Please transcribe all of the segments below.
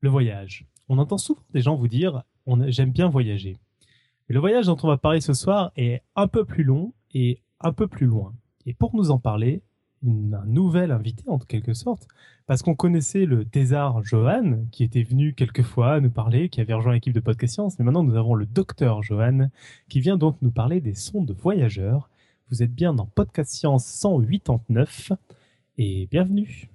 le voyage. On entend souvent des gens vous dire j'aime bien voyager. Mais le voyage dont on va parler ce soir est un peu plus long et un peu plus loin. Et pour nous en parler, un nouvel invité en quelque sorte, parce qu'on connaissait le thésard Johan, qui était venu quelquefois nous parler, qui avait rejoint l'équipe de Podcast Science, mais maintenant nous avons le docteur Johan, qui vient donc nous parler des sons de voyageurs. Vous êtes bien dans Podcast Science 189, et bienvenue.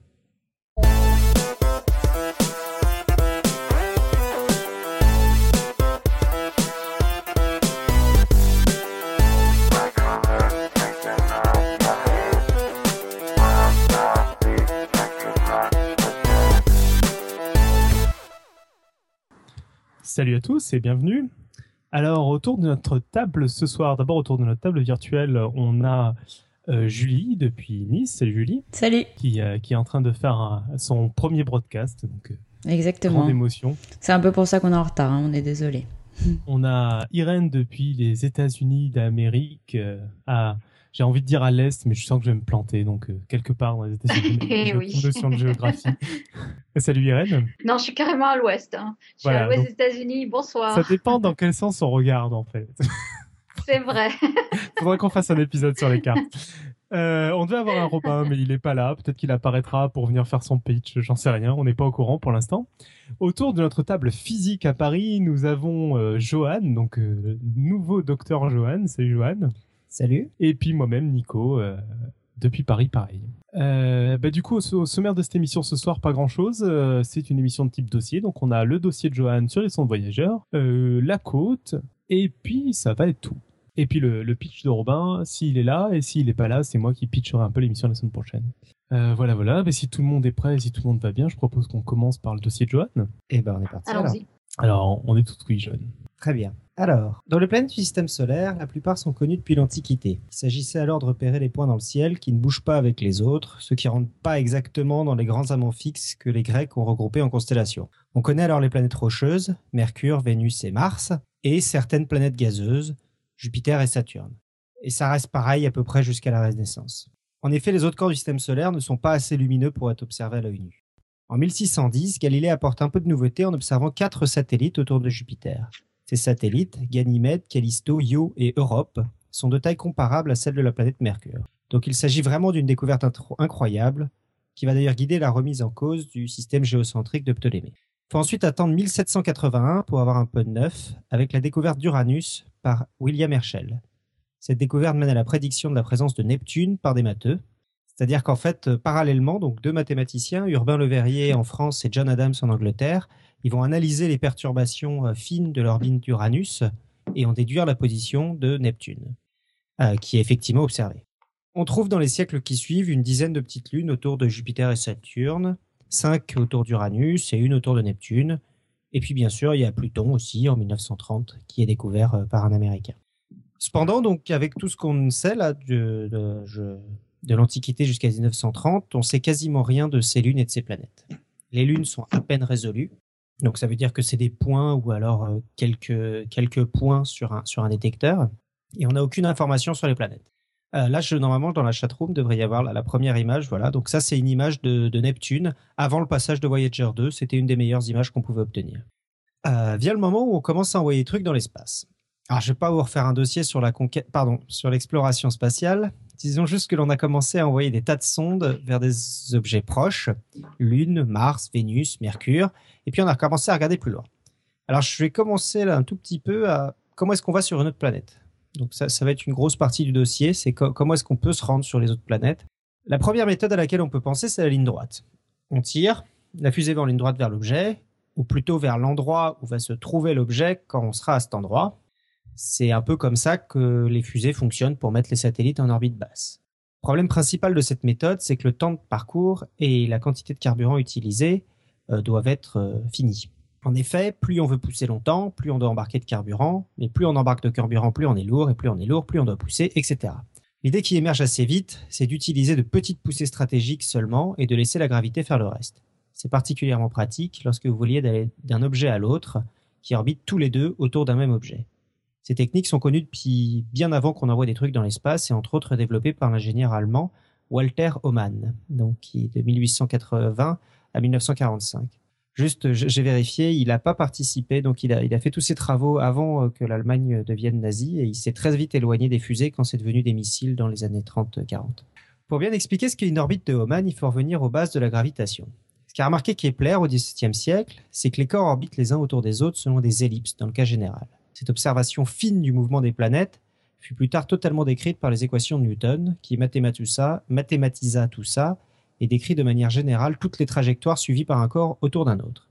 Salut à tous et bienvenue. Alors autour de notre table ce soir, d'abord autour de notre table virtuelle, on a euh, Julie depuis Nice. Salut Julie. Salut. Qui, euh, qui est en train de faire son premier broadcast. Donc, euh, Exactement. Grande émotion. C'est un peu pour ça qu'on est en retard, hein, on est désolé. On a Irène depuis les États-Unis d'Amérique à j'ai envie de dire à l'est, mais je sens que je vais me planter, donc euh, quelque part dans les États-Unis. Eh oui. notion de géographie. Salut Irène. Non, je suis carrément à l'ouest. Hein. Je suis à l'ouest des États-Unis. Bonsoir. Ça dépend dans quel sens on regarde en fait. C'est vrai. Faudrait qu'on fasse un épisode sur les cartes. Euh, on devait avoir un Robin, mais il n'est pas là. Peut-être qu'il apparaîtra pour venir faire son pitch. J'en sais rien. On n'est pas au courant pour l'instant. Autour de notre table physique à Paris, nous avons euh, Johan, donc euh, nouveau docteur Johan. Salut Johan. Salut. Et puis moi-même, Nico, euh, depuis Paris, pareil. Euh, bah, du coup, au, sommaire de cette émission ce soir, pas grand-chose. Euh, c'est une émission de type dossier. Donc, on a le dossier de Johan sur les sons de voyageurs, la côte, et puis ça va être tout. Et puis le, pitch de Robin, s'il est là, et s'il n'est pas là, c'est moi qui pitcherai un peu l'émission la semaine prochaine. voilà, voilà. Mais si tout le monde est prêt, si tout le monde va bien, je propose qu'on commence par le dossier de Johan. Et eh ben, on est parti. Alors, alors on est tout oui, Johan. Très bien. Alors, dans les planètes du système solaire, la plupart sont connues depuis l'Antiquité. Il s'agissait alors de repérer les points dans le ciel qui ne bougent pas avec les autres, ceux qui rentrent pas exactement dans les grands amants fixes que les Grecs ont regroupés en constellations. On connaît alors les planètes rocheuses, Mercure, Vénus et Mars, et certaines planètes gazeuses, Jupiter et Saturne. Et ça reste pareil à peu près jusqu'à la Renaissance. En effet, les autres corps du système solaire ne sont pas assez lumineux pour être observés à l'œil nu. En 1610, Galilée apporte un peu de nouveauté en observant quatre satellites autour de Jupiter. Ces satellites, Ganymède, Callisto, Io et Europe, sont de taille comparable à celle de la planète Mercure. Donc il s'agit vraiment d'une découverte incroyable, qui va d'ailleurs guider la remise en cause du système géocentrique de Ptolémée. Il faut ensuite attendre 1781 pour avoir un peu de neuf, avec la découverte d'Uranus par William Herschel. Cette découverte mène à la prédiction de la présence de Neptune par des matheux. C'est-à-dire qu'en fait, parallèlement, donc deux mathématiciens, Urbain Le Verrier en France et John Adams en Angleterre, ils vont analyser les perturbations euh, fines de l'orbite d'Uranus et en déduire la position de Neptune, euh, qui est effectivement observée. On trouve dans les siècles qui suivent une dizaine de petites lunes autour de Jupiter et Saturne, cinq autour d'Uranus et une autour de Neptune. Et puis bien sûr, il y a Pluton aussi en 1930 qui est découvert euh, par un Américain. Cependant, donc avec tout ce qu'on sait là de, de, de l'Antiquité jusqu'à 1930, on sait quasiment rien de ces lunes et de ces planètes. Les lunes sont à peine résolues, donc ça veut dire que c'est des points ou alors euh, quelques, quelques points sur un, sur un détecteur. Et on n'a aucune information sur les planètes. Euh, là, je, normalement, dans la chatroom, devrait y avoir la, première image. Voilà. Donc ça, c'est une image de, Neptune avant le passage de Voyager 2. C'était une des meilleures images qu'on pouvait obtenir. Euh, vient le moment où on commence à envoyer des trucs dans l'espace. Alors, je vais pas vous refaire un dossier sur la conquête, pardon, sur l'exploration spatiale. Disons juste que l'on a commencé à envoyer des tas de sondes vers des objets proches, Lune, Mars, Vénus, Mercure, et puis on a commencé à regarder plus loin. Alors je vais commencer un tout petit peu à comment est-ce qu'on va sur une autre planète. Donc ça, ça va être une grosse partie du dossier, c'est comment est-ce qu'on peut se rendre sur les autres planètes. La première méthode à laquelle on peut penser, c'est la ligne droite. On tire, la fusée va en ligne droite vers l'objet, ou plutôt vers l'endroit où va se trouver l'objet quand on sera à cet endroit. C'est un peu comme ça que les fusées fonctionnent pour mettre les satellites en orbite basse. Le problème principal de cette méthode, c'est que le temps de parcours et la quantité de carburant utilisée euh, doivent être euh, finis. En effet, plus on veut pousser longtemps, plus on doit embarquer de carburant, mais plus on embarque de carburant, plus on est lourd, et plus on est lourd, plus on doit pousser, etc. L'idée qui émerge assez vite, c'est d'utiliser de petites poussées stratégiques seulement et de laisser la gravité faire le reste. C'est particulièrement pratique lorsque vous vouliez d'aller d'un objet à l'autre qui orbitent tous les deux autour d'un même objet. Ces techniques sont connues depuis bien avant qu'on envoie des trucs dans l'espace et entre autres développées par l'ingénieur allemand Walter Hohmann, donc qui de 1880 à 1945. Juste, j'ai vérifié, il n'a pas participé, donc il a, fait tous ses travaux avant euh, que l'Allemagne devienne nazie et il s'est très vite éloigné des fusées quand c'est devenu des missiles dans les années 30-40. Pour bien expliquer ce qu'est une orbite de Hohmann, il faut revenir aux bases de la gravitation. Ce qu'a remarqué Kepler au XVIIe siècle, c'est que les corps orbitent les uns autour des autres selon des ellipses, dans le cas général. Cette observation fine du mouvement des planètes fut plus tard totalement décrite par les équations de Newton, qui mathématisa tout ça et décrit de manière générale toutes les trajectoires suivies par un corps autour d'un autre.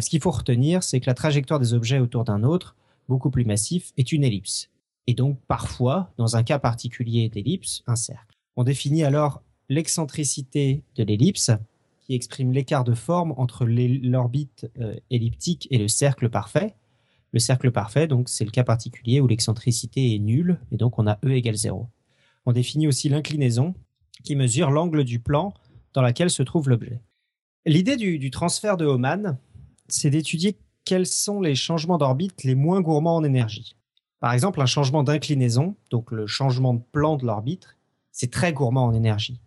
Ce qu'il faut retenir, c'est que la trajectoire des objets autour d'un autre, beaucoup plus massif, est une ellipse. Et donc, parfois, dans un cas particulier d'ellipse, un cercle. On définit alors l'excentricité de l'ellipse, qui exprime l'écart de forme entre l'orbite euh, elliptique et le cercle parfait. Le cercle parfait, donc, c'est le cas particulier où l'excentricité est nulle, et donc on a E égale 0. On définit aussi l'inclinaison, qui mesure l'angle du plan dans laquelle se trouve l'objet. L'idée du, transfert de Hohmann, c'est d'étudier quels sont les changements d'orbite les moins gourmands en énergie. Par exemple, un changement d'inclinaison, donc le changement de plan de l'orbite, c'est très gourmand en énergie.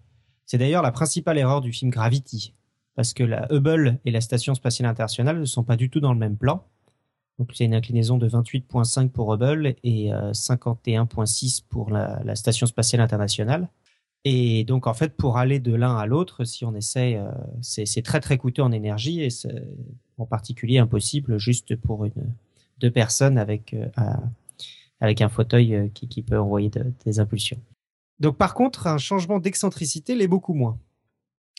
C'est d'ailleurs la principale erreur du film Gravity, parce que la Hubble et la Station spatiale internationale ne sont pas du tout dans le même plan. Donc c'est une inclinaison de 28.5 pour Hubble et 51.6 euh, pour la Station spatiale internationale. Et donc, en fait, pour aller de l'un à l'autre, si on essaie, euh, c'est très très coûteux en énergie et c'est en particulier impossible juste pour une deux personnes avec euh, avec un fauteuil qui peut envoyer des impulsions. Donc, par contre, un changement d'excentricité l'est beaucoup moins.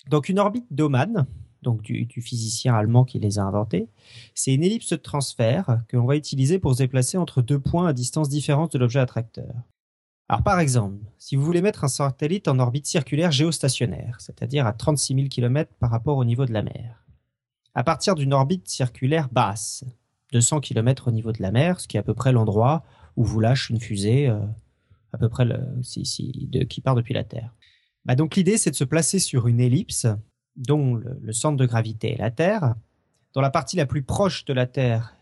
Donc, une orbite d'Oman, donc du, physicien allemand qui les a inventés, c'est une ellipse de transfert que l'on va utiliser pour se déplacer entre deux points à distance différente de l'objet attracteur. Alors par exemple, si vous voulez mettre un satellite en orbite circulaire géostationnaire, c'est-à-dire à 36 000 km par rapport au niveau de la mer, à partir d'une orbite circulaire basse, 200 km au niveau de la mer, ce qui est à peu près l'endroit où vous lâche une fusée, euh, à peu près qui part depuis la Terre. Bah donc l'idée c'est de se placer sur une ellipse dont le centre de gravité est la Terre, dont la partie la plus proche de la Terre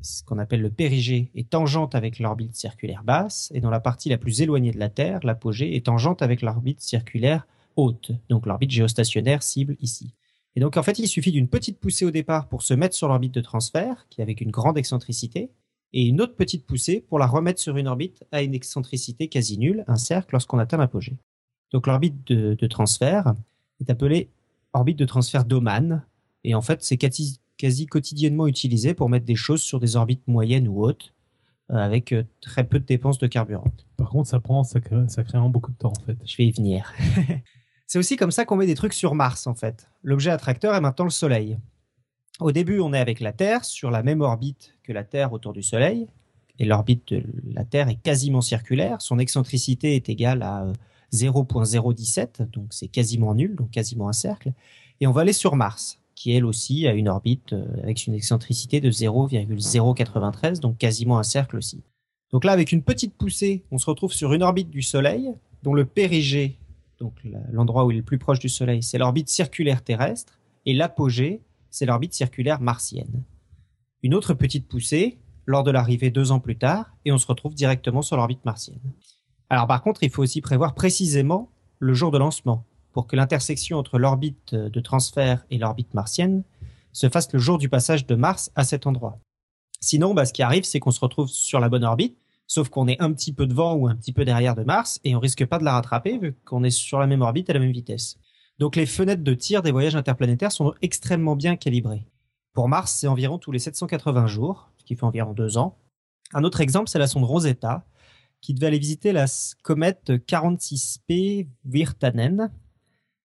ce qu'on appelle le périgée, est tangente avec l'orbite circulaire basse, et dans la partie la plus éloignée de la Terre, l'apogée est tangente avec l'orbite circulaire haute, donc l'orbite géostationnaire cible ici. Et donc en fait, il suffit d'une petite poussée au départ pour se mettre sur l'orbite de transfert, qui est avec une grande excentricité, et une autre petite poussée pour la remettre sur une orbite à une excentricité quasi nulle, un cercle, lorsqu'on atteint l'apogée. Donc l'orbite de, transfert est appelée orbite de transfert d'Oman, et en fait, c'est quasi quotidiennement utilisé pour mettre des choses sur des orbites moyennes ou hautes euh, avec euh, très peu de dépenses de carburant. Par contre, ça prend sacrément beaucoup de temps en fait. Je vais y venir. C'est aussi comme ça qu'on met des trucs sur Mars en fait. L'objet attracteur est maintenant le Soleil. Au début, on est avec la Terre sur la même orbite que la Terre autour du Soleil. Et l'orbite de la Terre est quasiment circulaire. Son excentricité est égale à 0.017, euh, donc c'est quasiment nul, donc quasiment un cercle. Et on va aller sur Mars qui elle aussi a une orbite euh, avec une excentricité de 0,093, donc quasiment un cercle aussi. Donc là, avec une petite poussée, on se retrouve sur une orbite du Soleil, dont le périgée, donc l'endroit où il est le plus proche du Soleil, c'est l'orbite circulaire terrestre, et l'apogée, c'est l'orbite circulaire martienne. Une autre petite poussée, lors de l'arrivée deux ans plus tard, et on se retrouve directement sur l'orbite martienne. Alors par contre, il faut aussi prévoir précisément le jour de lancement pour que l'intersection entre l'orbite de transfert et l'orbite martienne se fasse le jour du passage de Mars à cet endroit. Sinon, bah, ce qui arrive, c'est qu'on se retrouve sur la bonne orbite, sauf qu'on est un petit peu devant ou un petit peu derrière de Mars, et on risque pas de la rattraper vu qu'on est sur la même orbite à la même vitesse. Donc les fenêtres de tir des voyages interplanétaires sont extrêmement bien calibrées. Pour Mars, c'est environ tous les 780 jours, ce qui fait environ deux ans. Un autre exemple, c'est la sonde Rosetta, qui devait aller visiter la comète 46P Virtanen,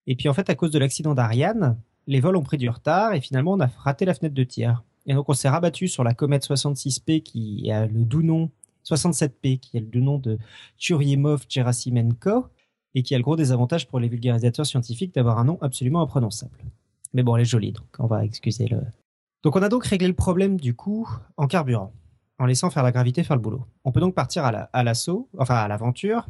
et puis en fait, à cause de l'accident d'Ariane, les vols ont pris du retard et finalement on a raté la fenêtre de tir. Et donc on s'est rabattu sur la comète 66P qui a le doux nom 67P qui a le doux nom de Churyumov-Gerasimenko et qui a le gros désavantage pour les vulgarisateurs scientifiques d'avoir un nom absolument imprononçable. Mais bon, elle est jolie, donc on va excuser le. Donc on a donc réglé le problème du coup en carburant, en laissant faire la gravité faire le boulot. On peut donc partir à l'assaut, enfin à l'aventure,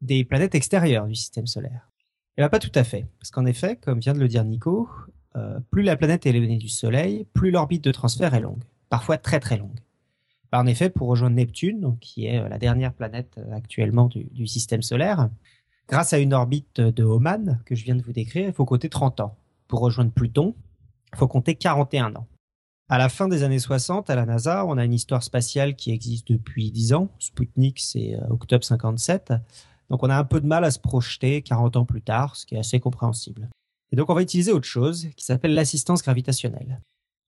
des planètes extérieures du système solaire. Eh bien, pas tout à fait. Parce qu'en effet, comme vient de le dire Nico, euh, plus la planète est éloignée du Soleil, plus l'orbite de transfert est longue. Parfois très très longue. Bah, en effet, pour rejoindre Neptune, donc, qui est euh, la dernière planète euh, actuellement du, du, système solaire, grâce à une orbite de Oman que je viens de vous décrire, il faut compter 30 ans. Pour rejoindre Pluton, Il faut compter 41 ans. À la fin des années 60, à la NASA, on a une histoire spatiale qui existe depuis 10 ans. Sputnik, c'est euh, octobre 57. Donc on a un peu de mal à se projeter 40 ans plus tard, ce qui est assez compréhensible. Et donc on va utiliser autre chose qui s'appelle l'assistance gravitationnelle.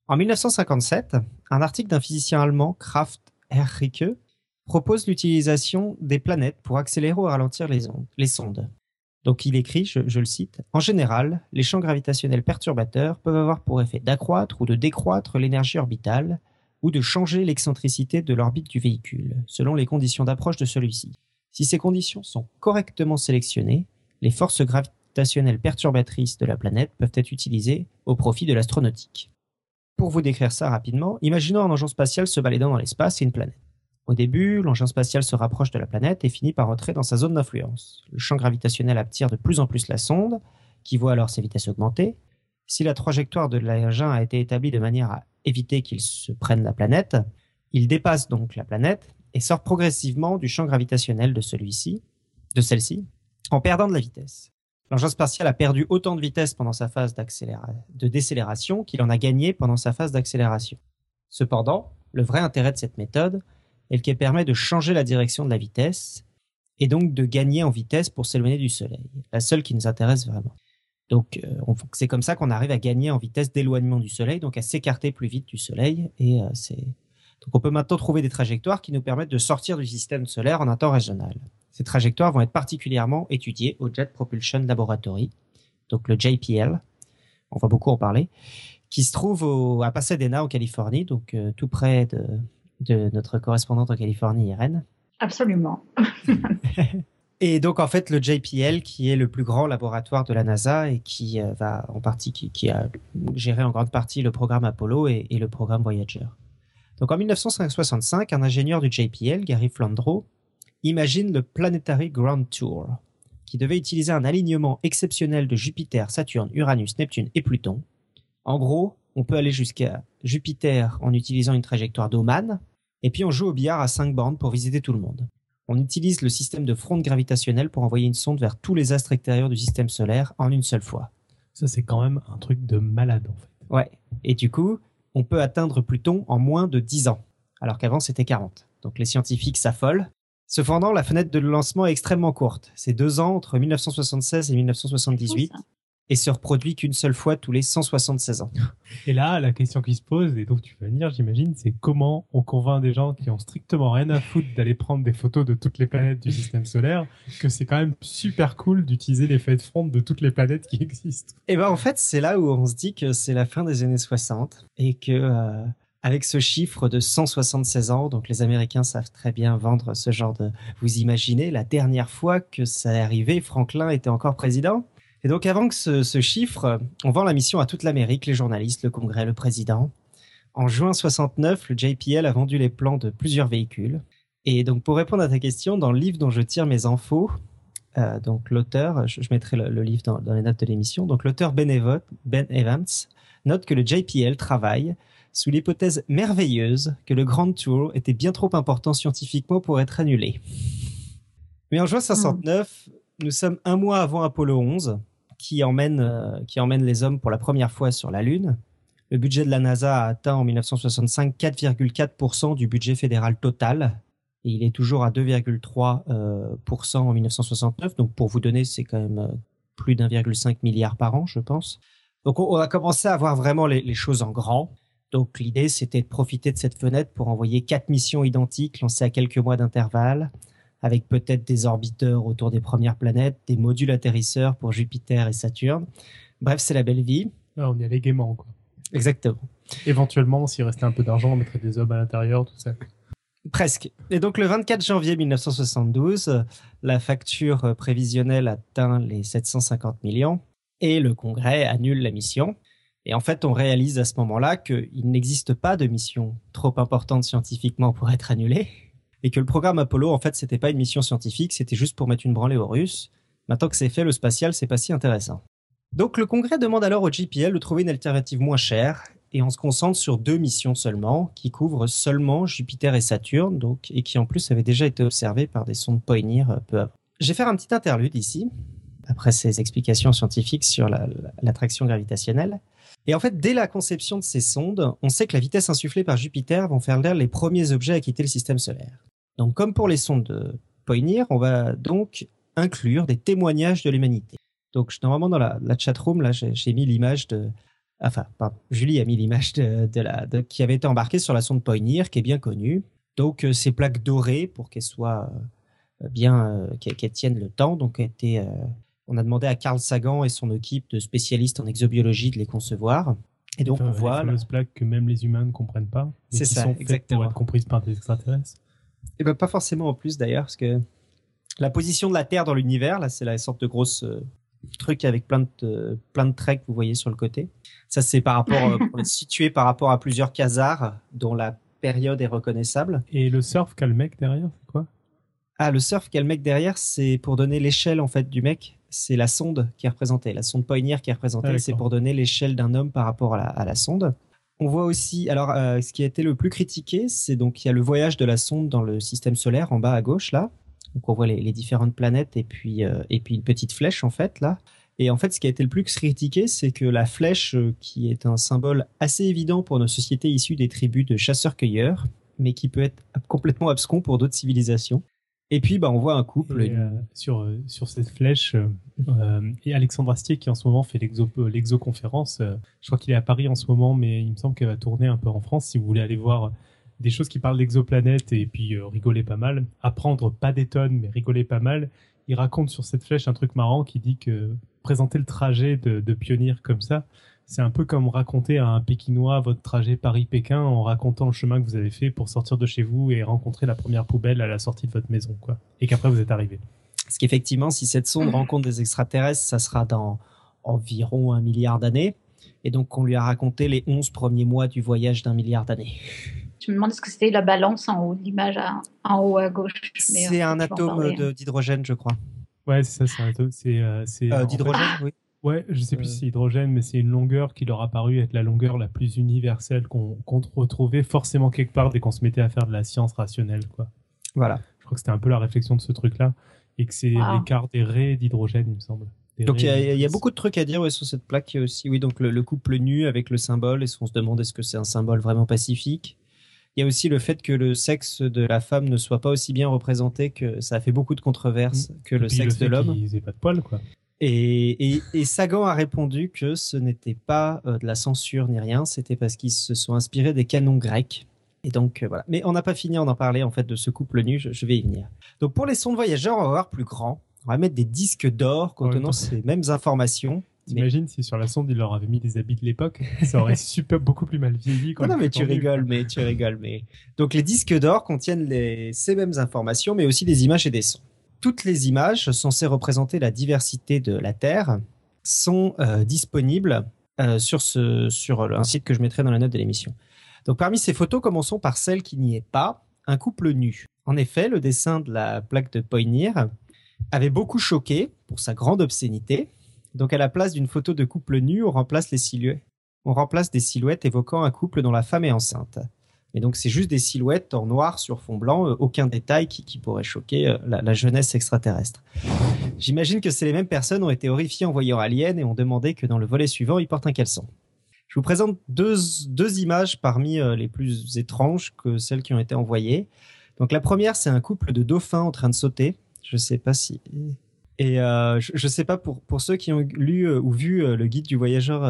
En 1957, un article d'un physicien allemand, Kraft Herricke, propose l'utilisation des planètes pour accélérer ou ralentir les, ondes, les sondes. Donc il écrit, je, le cite, En général, les champs gravitationnels perturbateurs peuvent avoir pour effet d'accroître ou de décroître l'énergie orbitale ou de changer l'excentricité de l'orbite du véhicule, selon les conditions d'approche de celui-ci. Si ces conditions sont correctement sélectionnées, les forces gravitationnelles perturbatrices de la planète peuvent être utilisées au profit de l'astronautique. Pour vous décrire ça rapidement, imaginons un engin spatial se baladant dans l'espace et une planète. Au début, l'engin spatial se rapproche de la planète et finit par entrer dans sa zone d'influence. Le champ gravitationnel attire de plus en plus la sonde, qui voit alors ses vitesses augmenter. Si la trajectoire de l'engin a été établie de manière à éviter qu'il se prenne la planète, il dépasse donc la planète et sort progressivement du champ gravitationnel de celui-ci, de celle-ci, en perdant de la vitesse. L'engin spatial a perdu autant de vitesse pendant sa phase de décélération qu'il en a gagné pendant sa phase d'accélération. Cependant, le vrai intérêt de cette méthode est qu'elle permet de changer la direction de la vitesse et donc de gagner en vitesse pour s'éloigner du Soleil. La seule qui nous intéresse vraiment. Donc euh, c'est comme ça qu'on arrive à gagner en vitesse d'éloignement du Soleil, donc à s'écarter plus vite du Soleil. Et euh, c'est donc on peut maintenant trouver des trajectoires qui nous permettent de sortir du système solaire en un temps régional. Ces trajectoires vont être particulièrement étudiées au Jet Propulsion Laboratory, donc le JPL, on va beaucoup en parler, qui se trouve à Pasadena en Californie, donc euh, tout près de, de notre correspondante en Californie, Irène. Absolument. Et donc en fait le JPL qui est le plus grand laboratoire de la NASA et qui euh, va en partie qui, a géré en grande partie le programme Apollo et, et le programme Voyager. Donc en 1965, un ingénieur du JPL, Gary Flandreau, imagine le Planetary Ground Tour, qui devait utiliser un alignement exceptionnel de Jupiter, Saturne, Uranus, Neptune et Pluton. En gros, on peut aller jusqu'à Jupiter en utilisant une trajectoire d'Oman, et puis on joue au billard à 5 bornes pour visiter tout le monde. On utilise le système de fronde gravitationnelle pour envoyer une sonde vers tous les astres extérieurs du système solaire en une seule fois. Ça, c'est quand même un truc de malade, en fait. Ouais. Et du coup, on peut atteindre Pluton en moins de 10 ans, alors qu'avant c'était 40. Donc les scientifiques s'affolent. Cependant, la fenêtre de lancement est extrêmement courte. C'est deux ans entre 1976 et 1978 et se reproduit qu'une seule fois tous les 176 ans. Et là, la question qui se pose, et donc tu vas venir, j'imagine, c'est comment on convainc des gens qui ont strictement rien à foutre d'aller prendre des photos de toutes les planètes du système solaire, que c'est quand même super cool d'utiliser les de front de toutes les planètes qui existent. Et ben en fait, c'est là où on se dit que c'est la fin des années 60 et que euh, avec ce chiffre de 176 ans, donc les Américains savent très bien vendre ce genre de. Vous imaginez la dernière fois que ça est arrivé, Franklin était encore président? Et donc avant que ce, chiffre, on vend la mission à toute l'Amérique, les journalistes, le Congrès, le président. En juin 69, le JPL a vendu les plans de plusieurs véhicules. Et donc pour répondre à ta question, dans le livre dont je tire mes infos, euh, donc l'auteur, je, mettrai le, livre dans, les notes de l'émission, donc l'auteur ben, ben Evans note que le JPL travaille sous l'hypothèse merveilleuse que le Grand Tour était bien trop important scientifiquement pour être annulé. Mais en juin 69, nous sommes un mois avant Apollo 11, qui emmène, euh, qui emmène les hommes pour la première fois sur la Lune. Le budget de la NASA a atteint en 1965 4,4% du budget fédéral total. Et il est toujours à 2,3% euh, en 1969. Donc pour vous donner, c'est quand même euh, plus d'1,5 milliard par an, je pense. Donc on, a commencé à voir vraiment les, les choses en grand. Donc l'idée, c'était de profiter de cette fenêtre pour envoyer quatre missions identiques lancées à quelques mois d'intervalle, avec peut-être des orbiteurs autour des premières planètes, des modules atterrisseurs pour Jupiter et Saturne. Bref, c'est la belle vie. Ah, on y allait gaiement, quoi. Exactement. Éventuellement, s'il restait un peu d'argent, on mettrait des hommes à l'intérieur, tout ça. Presque. Et donc le 24 janvier 1972, la facture prévisionnelle atteint les 750 millions et le Congrès annule la mission. Et en fait, on réalise à ce moment-là qu'il n'existe pas de mission trop importante scientifiquement pour être annulée et que le programme Apollo, en fait, c'était pas une mission scientifique, c'était juste pour mettre une branlée aux Russes. Maintenant que c'est fait, le spatial, c'est pas si intéressant. Donc le Congrès demande alors au JPL de trouver une alternative moins chère, et on se concentre sur deux missions seulement, qui couvrent seulement Jupiter et Saturne, donc, et qui en plus avaient déjà été observées par des sondes Pioneer euh, peu avant. Je vais faire un petit interlude ici, après ces explications scientifiques sur l'attraction gravitationnelle. Et en fait, dès la conception de ces sondes, on sait que la vitesse insufflée par Jupiter vont faire l'air les premiers objets à quitter le système solaire. Donc, comme pour les sondes de Poynir, on va donc inclure des témoignages de l'humanité. Donc, normalement, dans la, la chatroom, là, j'ai mis l'image de, enfin, pardon, Julie a mis l'image de, la, qui avait été embarquée sur la sonde Poynir, qui est bien connue. Donc, euh, ces plaques dorées, pour qu'elles soient euh, bien, euh, qu'elles tiennent le temps, donc été, on a demandé à Carl Sagan et son équipe de spécialistes en exobiologie de les concevoir. Et donc, on voit. Les plaques que même les humains ne comprennent pas. C'est ça, sont exactement. Pour être comprises par des extraterrestres. Et eh ben, pas forcément en plus d'ailleurs, parce que la position de la Terre dans l'univers, là, c'est la sorte de grosse truc avec plein de plein de traits que vous voyez sur le côté. Ça c'est par rapport euh, pour situé par rapport à plusieurs quasars dont la période est reconnaissable. Et le surf qu'a le mec derrière, c'est quoi? Ah, le surf qu'a le mec derrière, c'est pour donner l'échelle en fait du mec. C'est la sonde qui est représentée, la sonde Pioneer qui est représentée. Ah, c'est pour donner l'échelle d'un homme par rapport à la, sonde. On voit aussi, alors euh, ce qui a été le plus critiqué, c'est donc il y a le voyage de la sonde dans le système solaire en bas à gauche là. Donc on voit les, différentes planètes et puis euh, et puis une petite flèche en fait là. Et en fait, ce qui a été le plus critiqué, c'est que la flèche, euh, qui est un symbole assez évident pour nos sociétés issues des tribus de chasseurs-cueilleurs, mais qui peut être complètement abscon pour d'autres civilisations. Et puis, bah, on voit un couple. Sur, sur cette flèche, et Alexandre Astier, qui en ce moment fait l'exoconférence, je crois qu'il est à Paris en ce moment, mais il me semble qu'elle va tourner un peu en France. Si vous voulez aller voir des choses qui parlent d'exoplanètes et puis euh, rigoler pas mal. Apprendre pas des tonnes, mais rigoler pas mal. Il raconte sur cette flèche un truc marrant qui dit que présenter le trajet de, de comme ça, c'est un peu comme raconter à un Pékinois votre trajet Paris-Pékin en racontant le chemin que vous avez fait pour sortir de chez vous et rencontrer la première poubelle à la sortie de votre maison, quoi. Et qu'après vous êtes arrivé. Parce qu'effectivement, si cette sonde rencontre des extraterrestres, ça sera dans environ un milliard d'années. Et donc, on lui a raconté les 11 premiers mois du voyage d'un milliard d'années. Je me demande ce que c'était la balance en haut, l'image en haut à gauche. C'est un atome d'hydrogène, je crois. Ouais, c'est ça, c'est un atome. C'est euh, euh, d'hydrogène, oui. Ouais, je sais plus si c'est hydrogène, mais c'est une longueur qui leur a paru être la longueur la plus universelle qu'on retrouvait forcément quelque part dès qu'on se mettait à faire de la science rationnelle, quoi. Voilà. Je crois que c'était un peu la réflexion de ce truc-là, et que c'est l'écart des raies d'hydrogène, il me semble. donc il y, a beaucoup de trucs à dire ouais, sur cette plaque aussi. Oui, donc le, le couple nu avec le symbole, est-ce qu'on se demande est-ce que c'est un symbole vraiment pacifique? Il y a aussi le fait que le sexe de la femme ne soit pas aussi bien représenté que ça a fait beaucoup de controverses mm. que le sexe de l'homme. Ils pas de poils, quoi. Et, Sagan a répondu que ce n'était pas euh, de la censure ni rien, c'était parce qu'ils se sont inspirés des canons grecs. Et donc euh, voilà. Mais on n'a pas fini d'en parler en fait de ce couple nu, je, vais y venir. Donc pour les sondes voyageurs, on va voir plus grand. On va mettre des disques d'or contenant ces mêmes informations T'imagines si sur la sonde il leur avait mis des habits de l'époque, ça aurait super beaucoup plus mal vieilli. non, non, mais tu rigoles, mais tu rigoles, mais donc les disques d'or contiennent les... ces mêmes informations, mais aussi des images et des sons. Toutes les images censées représenter la diversité de la Terre sont euh, disponibles euh, sur ce sur un site que je mettrai dans la note de l'émission. Donc parmi ces photos, commençons par celle qui n'y est pas, un couple nu. En effet, le dessin de la plaque de Poynir avait beaucoup choqué pour sa grande obscénité donc à la place d'une photo de couple nu, on remplace les silhouettes. On remplace des silhouettes évoquant un couple dont la femme est enceinte. Et donc c'est juste des silhouettes en noir sur fond blanc, euh, aucun détail qui, pourrait choquer euh, la, jeunesse extraterrestre. J'imagine que c'est les mêmes personnes ont été horrifiées en voyant Alien et ont demandé que dans le volet suivant, ils portent un caleçon. Je vous présente deux, deux images parmi euh, les plus étranges que celles qui ont été envoyées. Donc la première, c'est un couple de dauphins en train de sauter. Je ne sais pas si et euh, je, ne sais pas pour pour ceux qui ont lu euh, ou vu euh, le guide du voyageur,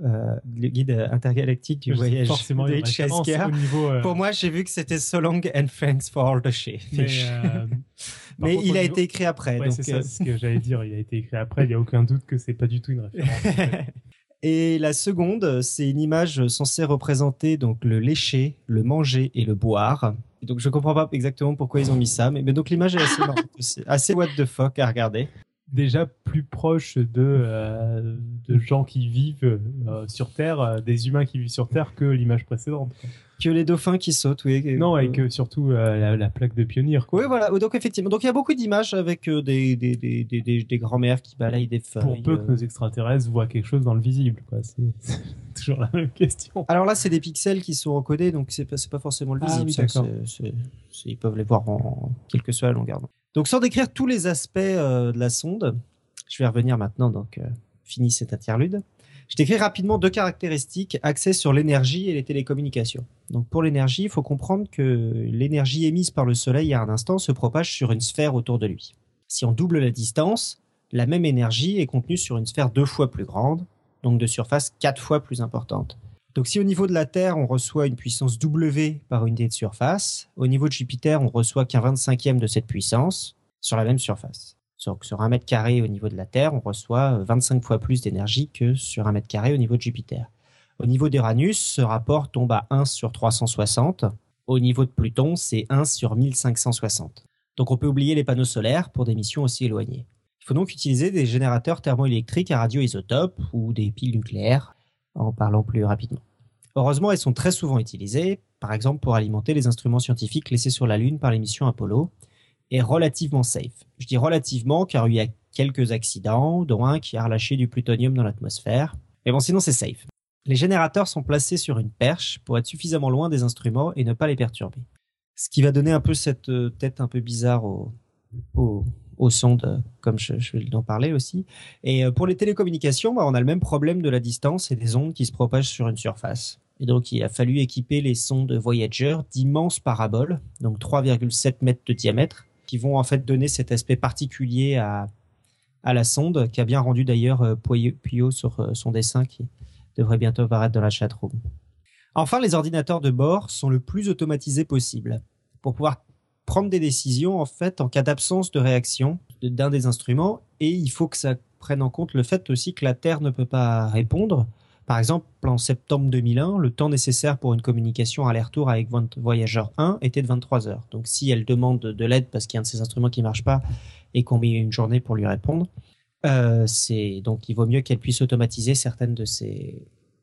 le guide intergalactique du voyage de niveau, Pour moi, j'ai vu que c'était So Long and Thanks for all the shit. Mais, Mais il a été écrit après. c'est ça ce que j'allais dire. Il a été écrit après. Il y a aucun doute que c'est pas du tout une référence. Et la seconde, c'est une image censée représenter donc le lécher, le manger et le boire donc je comprends pas exactement pourquoi ils ont mis ça, mais, donc l'image est assez marrante, assez what the fuck à regarder. Déjà plus proche de, euh, de gens qui vivent euh, sur Terre, euh, des humains qui vivent sur Terre que l'image précédente. Que les dauphins qui sautent, oui. Non, et que surtout la, plaque de pionnier. Oui, voilà. Donc effectivement, donc il y a beaucoup d'images avec des, des, des, des, des grands-mères qui balayent des feuilles. Pour peu que nos extraterrestres voient quelque chose dans le visible, quoi. C'est toujours la même question. Alors là, c'est des pixels qui sont encodés, donc c'est pas, pas forcément le ah visible. ils peuvent les voir en quelle que soit la longueur. Donc sans décrire tous les aspects euh, de la sonde, je vais revenir maintenant, donc euh, fini cet interlude. Je décris rapidement deux caractéristiques axées sur l'énergie et les télécommunications. Donc pour l'énergie, il faut comprendre que l'énergie émise par le Soleil à un instant se propage sur une sphère autour de lui. Si on double la distance, la même énergie est contenue sur une sphère deux fois plus grande, donc de surface quatre fois plus importante. Donc si au niveau de la Terre, on reçoit une puissance W par unité de surface, au niveau de Jupiter, on reçoit qu'un 25e de cette puissance sur la même surface. Donc sur un mètre carré au niveau de la Terre, on reçoit 25 fois plus d'énergie que sur un mètre carré au niveau de Jupiter. Au niveau d'Uranus, ce rapport tombe à 1 sur 360. Au niveau de Pluton, c'est 1 sur 1560. Donc on peut oublier les panneaux solaires pour des missions aussi éloignées. Il faut donc utiliser des générateurs thermoélectriques à radioisotopes ou des piles nucléaires, en parlant plus rapidement. Heureusement, elles sont très souvent utilisées, par exemple pour alimenter les instruments scientifiques laissés sur la Lune par les missions Apollo, et relativement safe. Je dis relativement car il y a quelques accidents, dont un qui a relâché du plutonium dans l'atmosphère. Mais bon, sinon c'est safe. Les générateurs sont placés sur une perche pour être suffisamment loin des instruments et ne pas les perturber. Ce qui va donner un peu cette euh, tête un peu bizarre au, au, sondes, comme je, vais en parler aussi. Et euh, pour les télécommunications, bah, on a le même problème de la distance et des ondes qui se propagent sur une surface. Et donc, il a fallu équiper les sondes Voyager d'immenses paraboles, donc 3,7 mètres de diamètre, qui vont en fait donner cet aspect particulier à, à la sonde, qui a bien rendu d'ailleurs euh, Puyo sur euh, son dessin qui devrait bientôt apparaître dans la chatroom. Enfin, les ordinateurs de bord sont le plus automatisés possible pour pouvoir prendre des décisions en fait en cas d'absence de réaction d'un des instruments et il faut que ça prenne en compte le fait aussi que la Terre ne peut pas répondre. Par exemple, en septembre 2001, le temps nécessaire pour une communication aller-retour avec Voyager 1 était de 23 heures. Donc si elle demande de l'aide parce qu'il y a un de ces instruments qui ne marche pas et qu'on met une journée pour lui répondre, euh, c'est donc il vaut mieux qu'elle puisse automatiser certaines de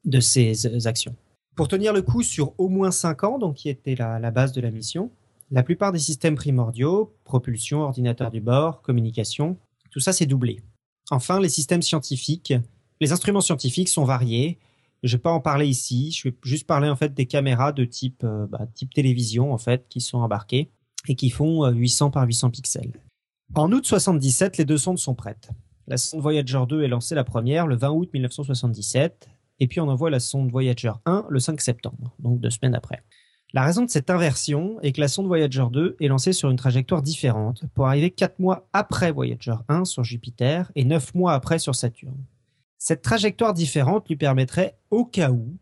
de ces actions. Pour tenir le coup sur au moins 5 ans, donc qui était la, la base de la mission, la plupart des systèmes primordiaux, propulsion, ordinateur du bord, communication, tout ça c'est doublé. Enfin, les systèmes scientifiques, les instruments scientifiques sont variés. Je vais pas en parler ici. Je vais juste parler en fait des caméras de type euh, bah, télévision en fait qui sont embarquées et qui font 800 euh, par 800 pixels. En août 77, les deux sondes sont prêtes. La sonde Voyager 2 est lancée la première le 20 août 1977 et puis on envoie la sonde Voyager 1 le 5 septembre, donc deux semaines après. La raison de cette inversion est que la sonde Voyager 2 est lancée sur une trajectoire différente pour arriver 4 mois après Voyager 1 sur Jupiter et 9 mois après sur Saturne. Cette trajectoire différente lui permettrait, au cas où,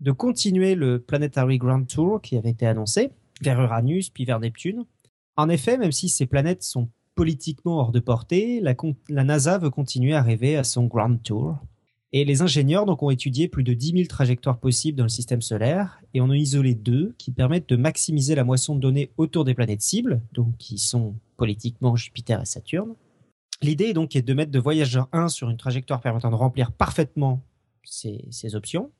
de continuer le Planetary Grand Tour qui avait été annoncé, vers Uranus puis vers Neptune. En effet, même si ces planètes sont politiquement hors de portée, la, NASA veut continuer à rêver à son Grand Tour. Et les ingénieurs donc, ont étudié plus de 10 000 trajectoires possibles dans le système solaire et en ont isolé deux qui permettent de maximiser la moisson de données autour des planètes cibles, donc qui sont politiquement Jupiter et Saturne. L'idée donc est de mettre de Voyager 1 sur une trajectoire permettant de remplir parfaitement ces, options,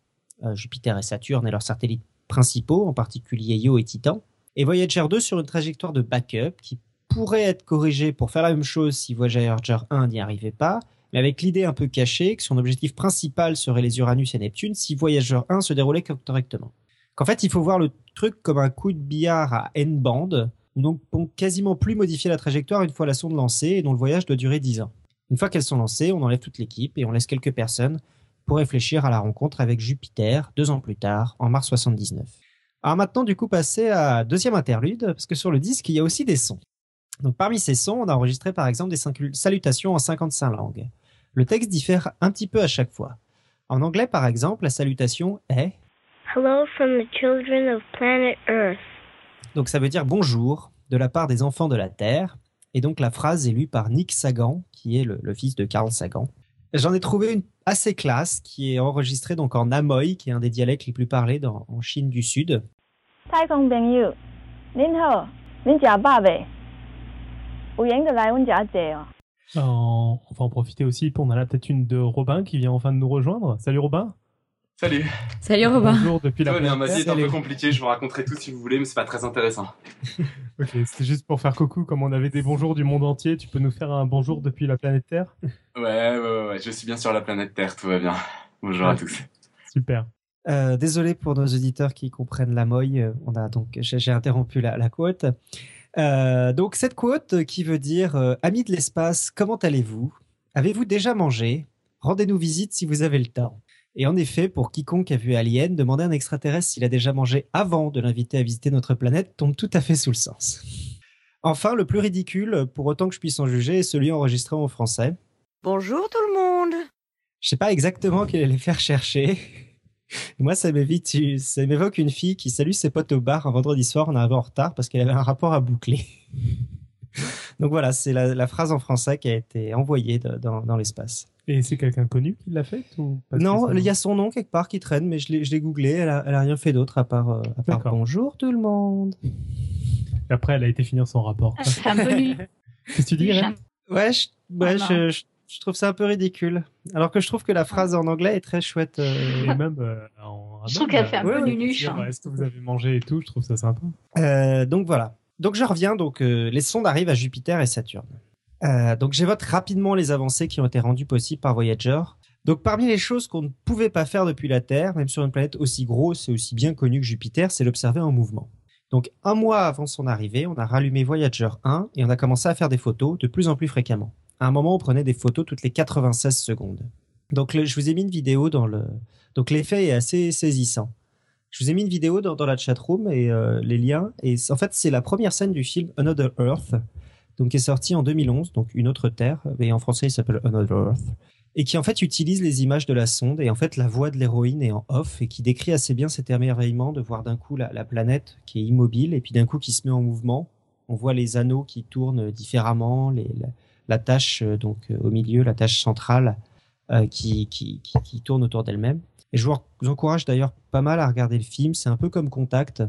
euh, Jupiter et Saturne et leurs satellites principaux, en particulier Io et Titan, et Voyager 2 sur une trajectoire de backup qui pourrait être corrigée pour faire la même chose si Voyager 1 n'y arrivait pas, mais avec l'idée un peu cachée que son objectif principal serait les Uranus et Neptune si Voyager 1 se déroulait correctement. Qu'en fait, il faut voir le truc comme un coup de billard à N bande, où donc on quasiment plus modifier la trajectoire une fois la sonde lancée et dont le voyage doit durer 10 ans. Une fois qu'elles sont lancées, on enlève toute l'équipe et on laisse quelques personnes pour réfléchir à la rencontre avec Jupiter deux ans plus tard, en mars 79. Alors maintenant, du coup, passer à deuxième interlude, parce que sur le disque, il y a aussi des sons. Donc parmi ces sons, on a enregistré par exemple des salutations en 55 langues. Le texte diffère un petit peu à chaque fois. En anglais par exemple, la salutation est Hello from the children of planet Earth. Donc ça veut dire bonjour de la part des enfants de la Terre. Et donc la phrase est lue par Nick Sagan, qui est le, fils de Carl Sagan. J'en ai trouvé une assez classe qui est enregistrée donc en Amoy, qui est un des dialectes les plus parlés en Chine du Sud. on va en profiter aussi. On a là peut-être une de Robin qui vient enfin de nous rejoindre. Salut Robin. Salut. Salut Robin. Bonjour depuis la Ma vie est un peu compliquée, je vous raconterai tout si vous voulez, mais c'est pas très intéressant. ok, c'est juste pour faire coucou, comme on avait des bonjours du monde entier, tu peux nous faire un bonjour depuis la planète Terre? Ouais, ouais, ouais, je suis bien sur la planète Terre, tout va bien. Bonjour à tous. Super. Euh, désolé pour nos auditeurs qui comprennent la moille. Euh, on a donc j'ai interrompu la, la quote. Euh, donc cette quote qui veut dire euh, Amis de l'espace, comment allez-vous? Avez-vous déjà mangé? Rendez-nous visite si vous avez le temps. Et en effet, pour quiconque a vu Alien, demander à un extraterrestre s'il a déjà mangé avant de l'inviter à visiter notre planète tombe tout à fait sous le sens. Enfin, le plus ridicule, pour autant que je puisse en juger, est celui enregistré en français. Bonjour tout le monde. Je sais pas exactement quel est les faire chercher. Moi, ça m'évite, ça m'évoque une fille qui salue ses potes au bar un vendredi soir en arrivant en retard parce qu'elle avait un rapport à boucler. Donc voilà, c'est la, phrase en français qui a été envoyée dans l'espace. Et c'est quelqu'un connu qui l'a fait ou Non, il y a son nom quelque part qui traîne, mais je l'ai googlé. Elle a, elle a rien fait d'autre à part, euh, à part bonjour tout le monde. Et après, elle a été finir son rapport. Ah, c'est un peu Qu'est-ce que tu dis Ouais, je, ouais je, je, trouve ça un peu ridicule. Alors que je trouve que la phrase en anglais est très chouette. Euh... Et même euh, en Je trouve qu'elle fait un peu nunuche. Hein. Est-ce que vous avez mangé et tout? Je trouve ça sympa. Euh, donc voilà. Donc je reviens. Donc euh, les sondes arrivent à Jupiter et Saturne. Euh, donc j'évoque rapidement les avancées qui ont été rendues possibles par Voyager. Donc parmi les choses qu'on ne pouvait pas faire depuis la Terre, même sur une planète aussi grosse et aussi bien connue que Jupiter, c'est l'observer en mouvement. Donc un mois avant son arrivée, on a rallumé Voyager 1 et on a commencé à faire des photos de plus en plus fréquemment. À un moment, on prenait des photos toutes les 96 secondes. Donc je vous ai mis une vidéo dans le... Donc l'effet est assez saisissant. Je vous ai mis une vidéo dans, dans la chatroom et euh, les liens. Et en fait, c'est la première scène du film Another Earth, donc qui est sorti en 2011, donc une autre Terre, et en français il s'appelle Another Earth, et qui en fait utilise les images de la sonde et en fait la voix de l'héroïne est en off et qui décrit assez bien cet émerveillement de voir d'un coup la, planète qui est immobile et puis d'un coup qui se met en mouvement. On voit les anneaux qui tournent différemment, les, la, tâche euh, donc euh, au milieu, la tâche centrale qui, tourne autour d'elle-même. Et je vous encourage d'ailleurs pas mal à regarder le film. C'est un peu comme Contact.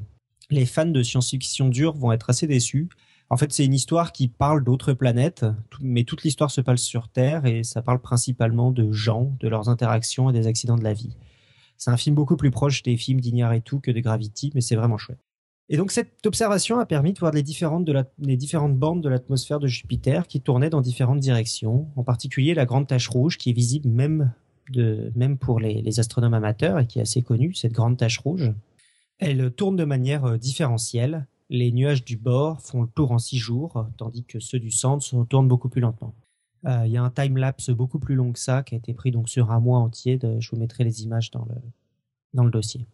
Les fans de science-fiction dure vont être assez déçus en fait, c'est une histoire qui parle d'autres planètes, mais toute l'histoire se passe sur Terre et ça parle principalement de gens, de leurs interactions et des accidents de la vie. C'est un film beaucoup plus proche des films et tout que de Gravity, mais c'est vraiment chouette. Et donc cette observation a permis de voir les différentes, de les différentes bandes de l'atmosphère de Jupiter qui tournaient dans différentes directions, en particulier la grande tache rouge qui est visible même, de, même pour les, astronomes amateurs et qui est assez connue, cette grande tache rouge. Elle tourne de manière euh, différentielle les nuages du bord font le tour en six jours, tandis que ceux du centre se retournent beaucoup plus lentement. Euh, il y a un time-lapse beaucoup plus long que ça qui a été pris donc sur un mois entier. je vous mettrai les images dans le, dans le dossier.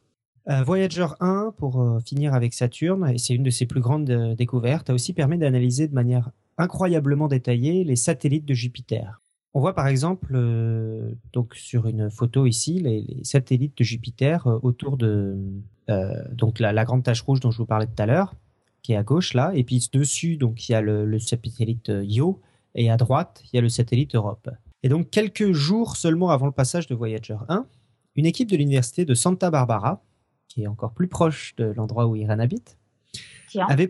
Euh, Voyager 1, pour finir avec Saturne, et c'est une de ses plus grandes découvertes, a aussi permis d'analyser de manière incroyablement détaillée les satellites de Jupiter. On voit par exemple, donc sur une photo ici, les, satellites de Jupiter autour de donc la, la, grande tache rouge dont je vous parlais tout à l'heure qui est à gauche là, et puis dessus, donc il y a le, satellite euh, Io, et à droite, il y a le satellite Europe. Et donc quelques jours seulement avant le passage de Voyager 1, une équipe de l'université de Santa Barbara, qui est encore plus proche de l'endroit où Irène habite, avait,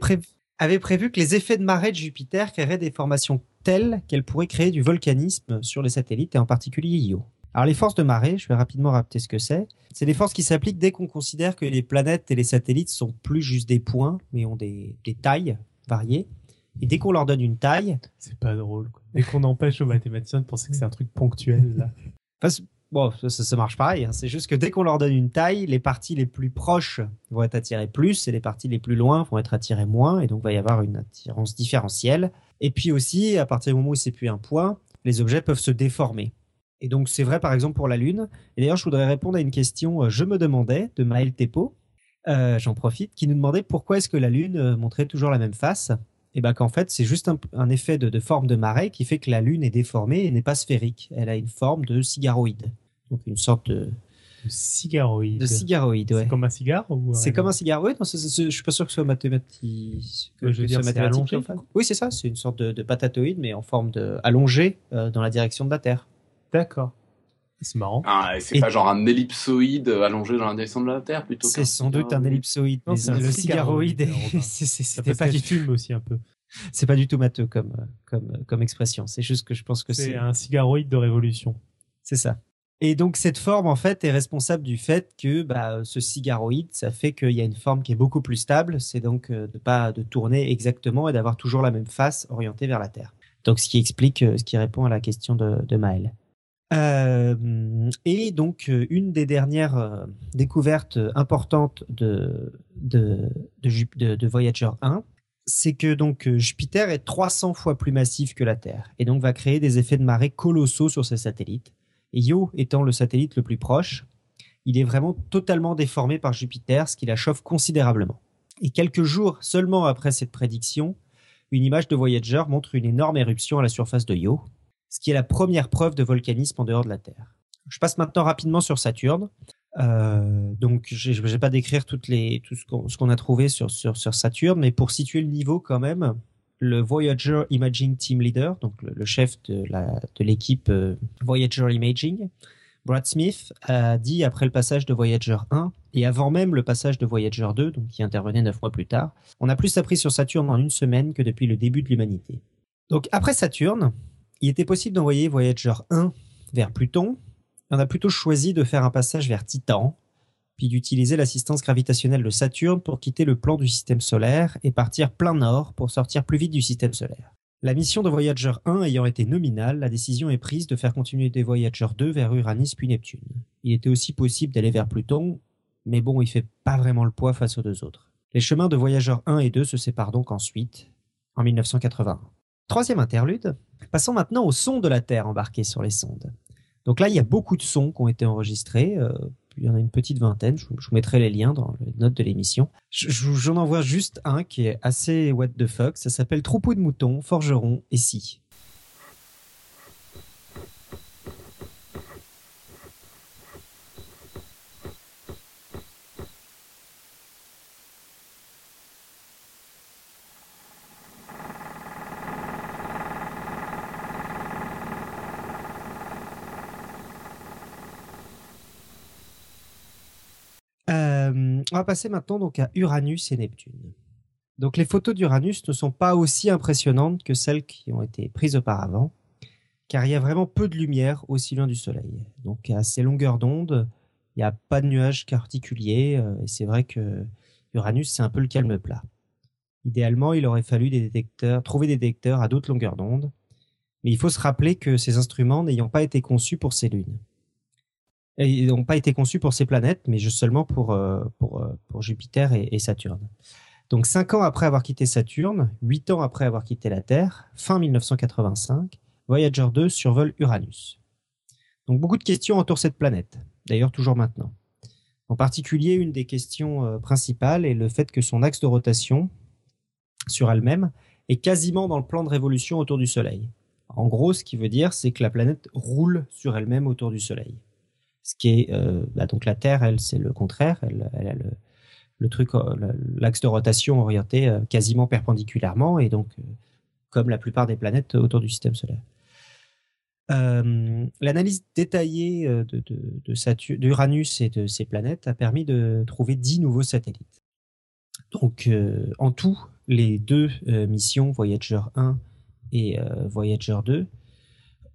avait prévu que les effets de marée de Jupiter créeraient des formations telles qu'elles pourraient créer du volcanisme sur les satellites et en particulier Io. Alors les forces de marée, je vais rapidement rappeler ce que c'est. C'est des forces qui s'appliquent dès qu'on considère que les planètes et les satellites sont plus juste des points, mais ont des, tailles variées. Et dès qu'on leur donne une taille, c'est pas drôle. Quoi. Dès qu'on empêche aux mathématiciens de penser que c'est un truc ponctuel là. bon, ça, ça, marche pareil. Hein. C'est juste que dès qu'on leur donne une taille, les parties les plus proches vont être attirées plus et les parties les plus loin vont être attirées moins. Et donc il va y avoir une attirance différentielle. Et puis aussi, à partir du moment où c'est plus un point, les objets peuvent se déformer. Et donc, c'est vrai, par exemple, pour la Lune. Et d'ailleurs, je voudrais répondre à une question, euh, je me demandais, de Maël Tepo. Euh, j'en profite, qui nous demandait pourquoi est-ce que la Lune euh, montrait toujours la même face? Et bien qu'en fait, c'est juste un, effet de, forme de marée qui fait que la Lune est déformée et n'est pas sphérique. Elle a une forme de cigaroïde. Donc, une sorte de... De cigaroïde. De cigaroïde, ouais. C'est comme un cigare C'est comme un cigare, oui. Non, je suis pas sûr que ce soit mathématique. Que, je veux dire, allongé, Oui, c'est ça. C'est une sorte de, patatoïde, mais en forme de allongée dans la direction de la Terre. D'accord. C'est marrant. Ah, c'est pas genre un ellipsoïde allongé dans la direction de la Terre plutôt C'est sans doute un ellipsoïde. Non, mais le cigaroïde, c'était pas du tout aussi un peu. C'est pas du tout matheux comme, comme, comme expression. C'est juste que je pense que c'est. C'est un cigaroïde de révolution. C'est ça. Et donc cette forme en fait est responsable du fait que bah, ce cigaroïde, ça fait qu'il y a une forme qui est beaucoup plus stable. C'est donc euh, de pas de tourner exactement et d'avoir toujours la même face orientée vers la Terre. Donc ce qui explique, euh, ce qui répond à la question de, Maël. Euh, et donc, une des dernières découvertes importantes de, de, de, de, Voyager 1, c'est que donc Jupiter est 300 fois plus massif que la Terre et donc va créer des effets de marée colossaux sur ses satellites. Et Io étant le satellite le plus proche, il est vraiment totalement déformé par Jupiter, ce qui la chauffe considérablement. Et quelques jours seulement après cette prédiction, une image de Voyager montre une énorme éruption à la surface de Io, ce qui est la première preuve de volcanisme en dehors de la Terre. Je passe maintenant rapidement sur Saturne. Euh, donc, je ne vais pas décrire tout ce qu'on a trouvé sur, Saturne, mais pour situer le niveau quand même, le Voyager Imaging Team Leader, donc le, chef de l'équipe euh, Voyager Imaging, Brad Smith a dit après le passage de Voyager 1 et avant même le passage de Voyager 2, donc qui intervenait neuf mois plus tard, on a plus appris sur Saturne en une semaine que depuis le début de l'humanité. Donc après Saturne, il était possible d'envoyer Voyager 1 vers Pluton. On a plutôt choisi de faire un passage vers Titan, puis d'utiliser l'assistance gravitationnelle de Saturne pour quitter le plan du système solaire et partir plein nord pour sortir plus vite du système solaire. La mission de Voyager 1 ayant été nominale, la décision est prise de faire continuer des Voyager 2 vers Uranus puis Neptune. Il était aussi possible d'aller vers Pluton, mais bon, il fait pas vraiment le poids face aux deux autres. Les chemins de Voyager 1 et 2 se séparent donc ensuite, en 1981. Troisième interlude, passons maintenant aux sons de la Terre embarqués sur les sondes. Donc là, il y a beaucoup de sons qui ont été enregistrés, euh, il y en a une petite vingtaine. Je, vous mettrai les liens dans les notes de l'émission. J'en envoie juste un qui est assez what the fuck. Ça s'appelle Troupeau de moutons, forgeron et si. On va passer maintenant donc à Uranus et Neptune. Donc les photos d'Uranus ne sont pas aussi impressionnantes que celles qui ont été prises auparavant, car il y a vraiment peu de lumière aussi loin du Soleil. Donc à ces longueurs d'onde, il n'y a pas de nuages particuliers, euh, et c'est vrai que Uranus c'est un peu le calme plat. Idéalement, il aurait fallu des détecteurs, trouver des détecteurs à d'autres longueurs d'onde, mais il faut se rappeler que ces instruments n'ayant pas été conçus pour ces lunes ils n'ont pas été conçus pour ces planètes, mais juste seulement pour, euh, euh, Jupiter et, Saturne. Donc cinq ans après avoir quitté Saturne, huit ans après avoir quitté la Terre, fin 1985, Voyager 2 survole Uranus. Donc beaucoup de questions entourent cette planète, d'ailleurs toujours maintenant. En particulier, une des questions euh, principales est le fait que son axe de rotation sur elle-même est quasiment dans le plan de révolution autour du Soleil. En gros, ce qui veut dire, c'est que la planète roule sur elle-même autour du Soleil. Ce qui est euh, bah, donc la Terre, elle, c'est le contraire. Elle, a le, truc, euh, l'axe de rotation orienté euh, quasiment perpendiculairement et donc comme la plupart des planètes autour du système solaire. L'analyse détaillée de, d'Uranus et de ses planètes a permis de trouver dix nouveaux satellites. Donc, en tout, les deux missions Voyager 1 et Voyager 2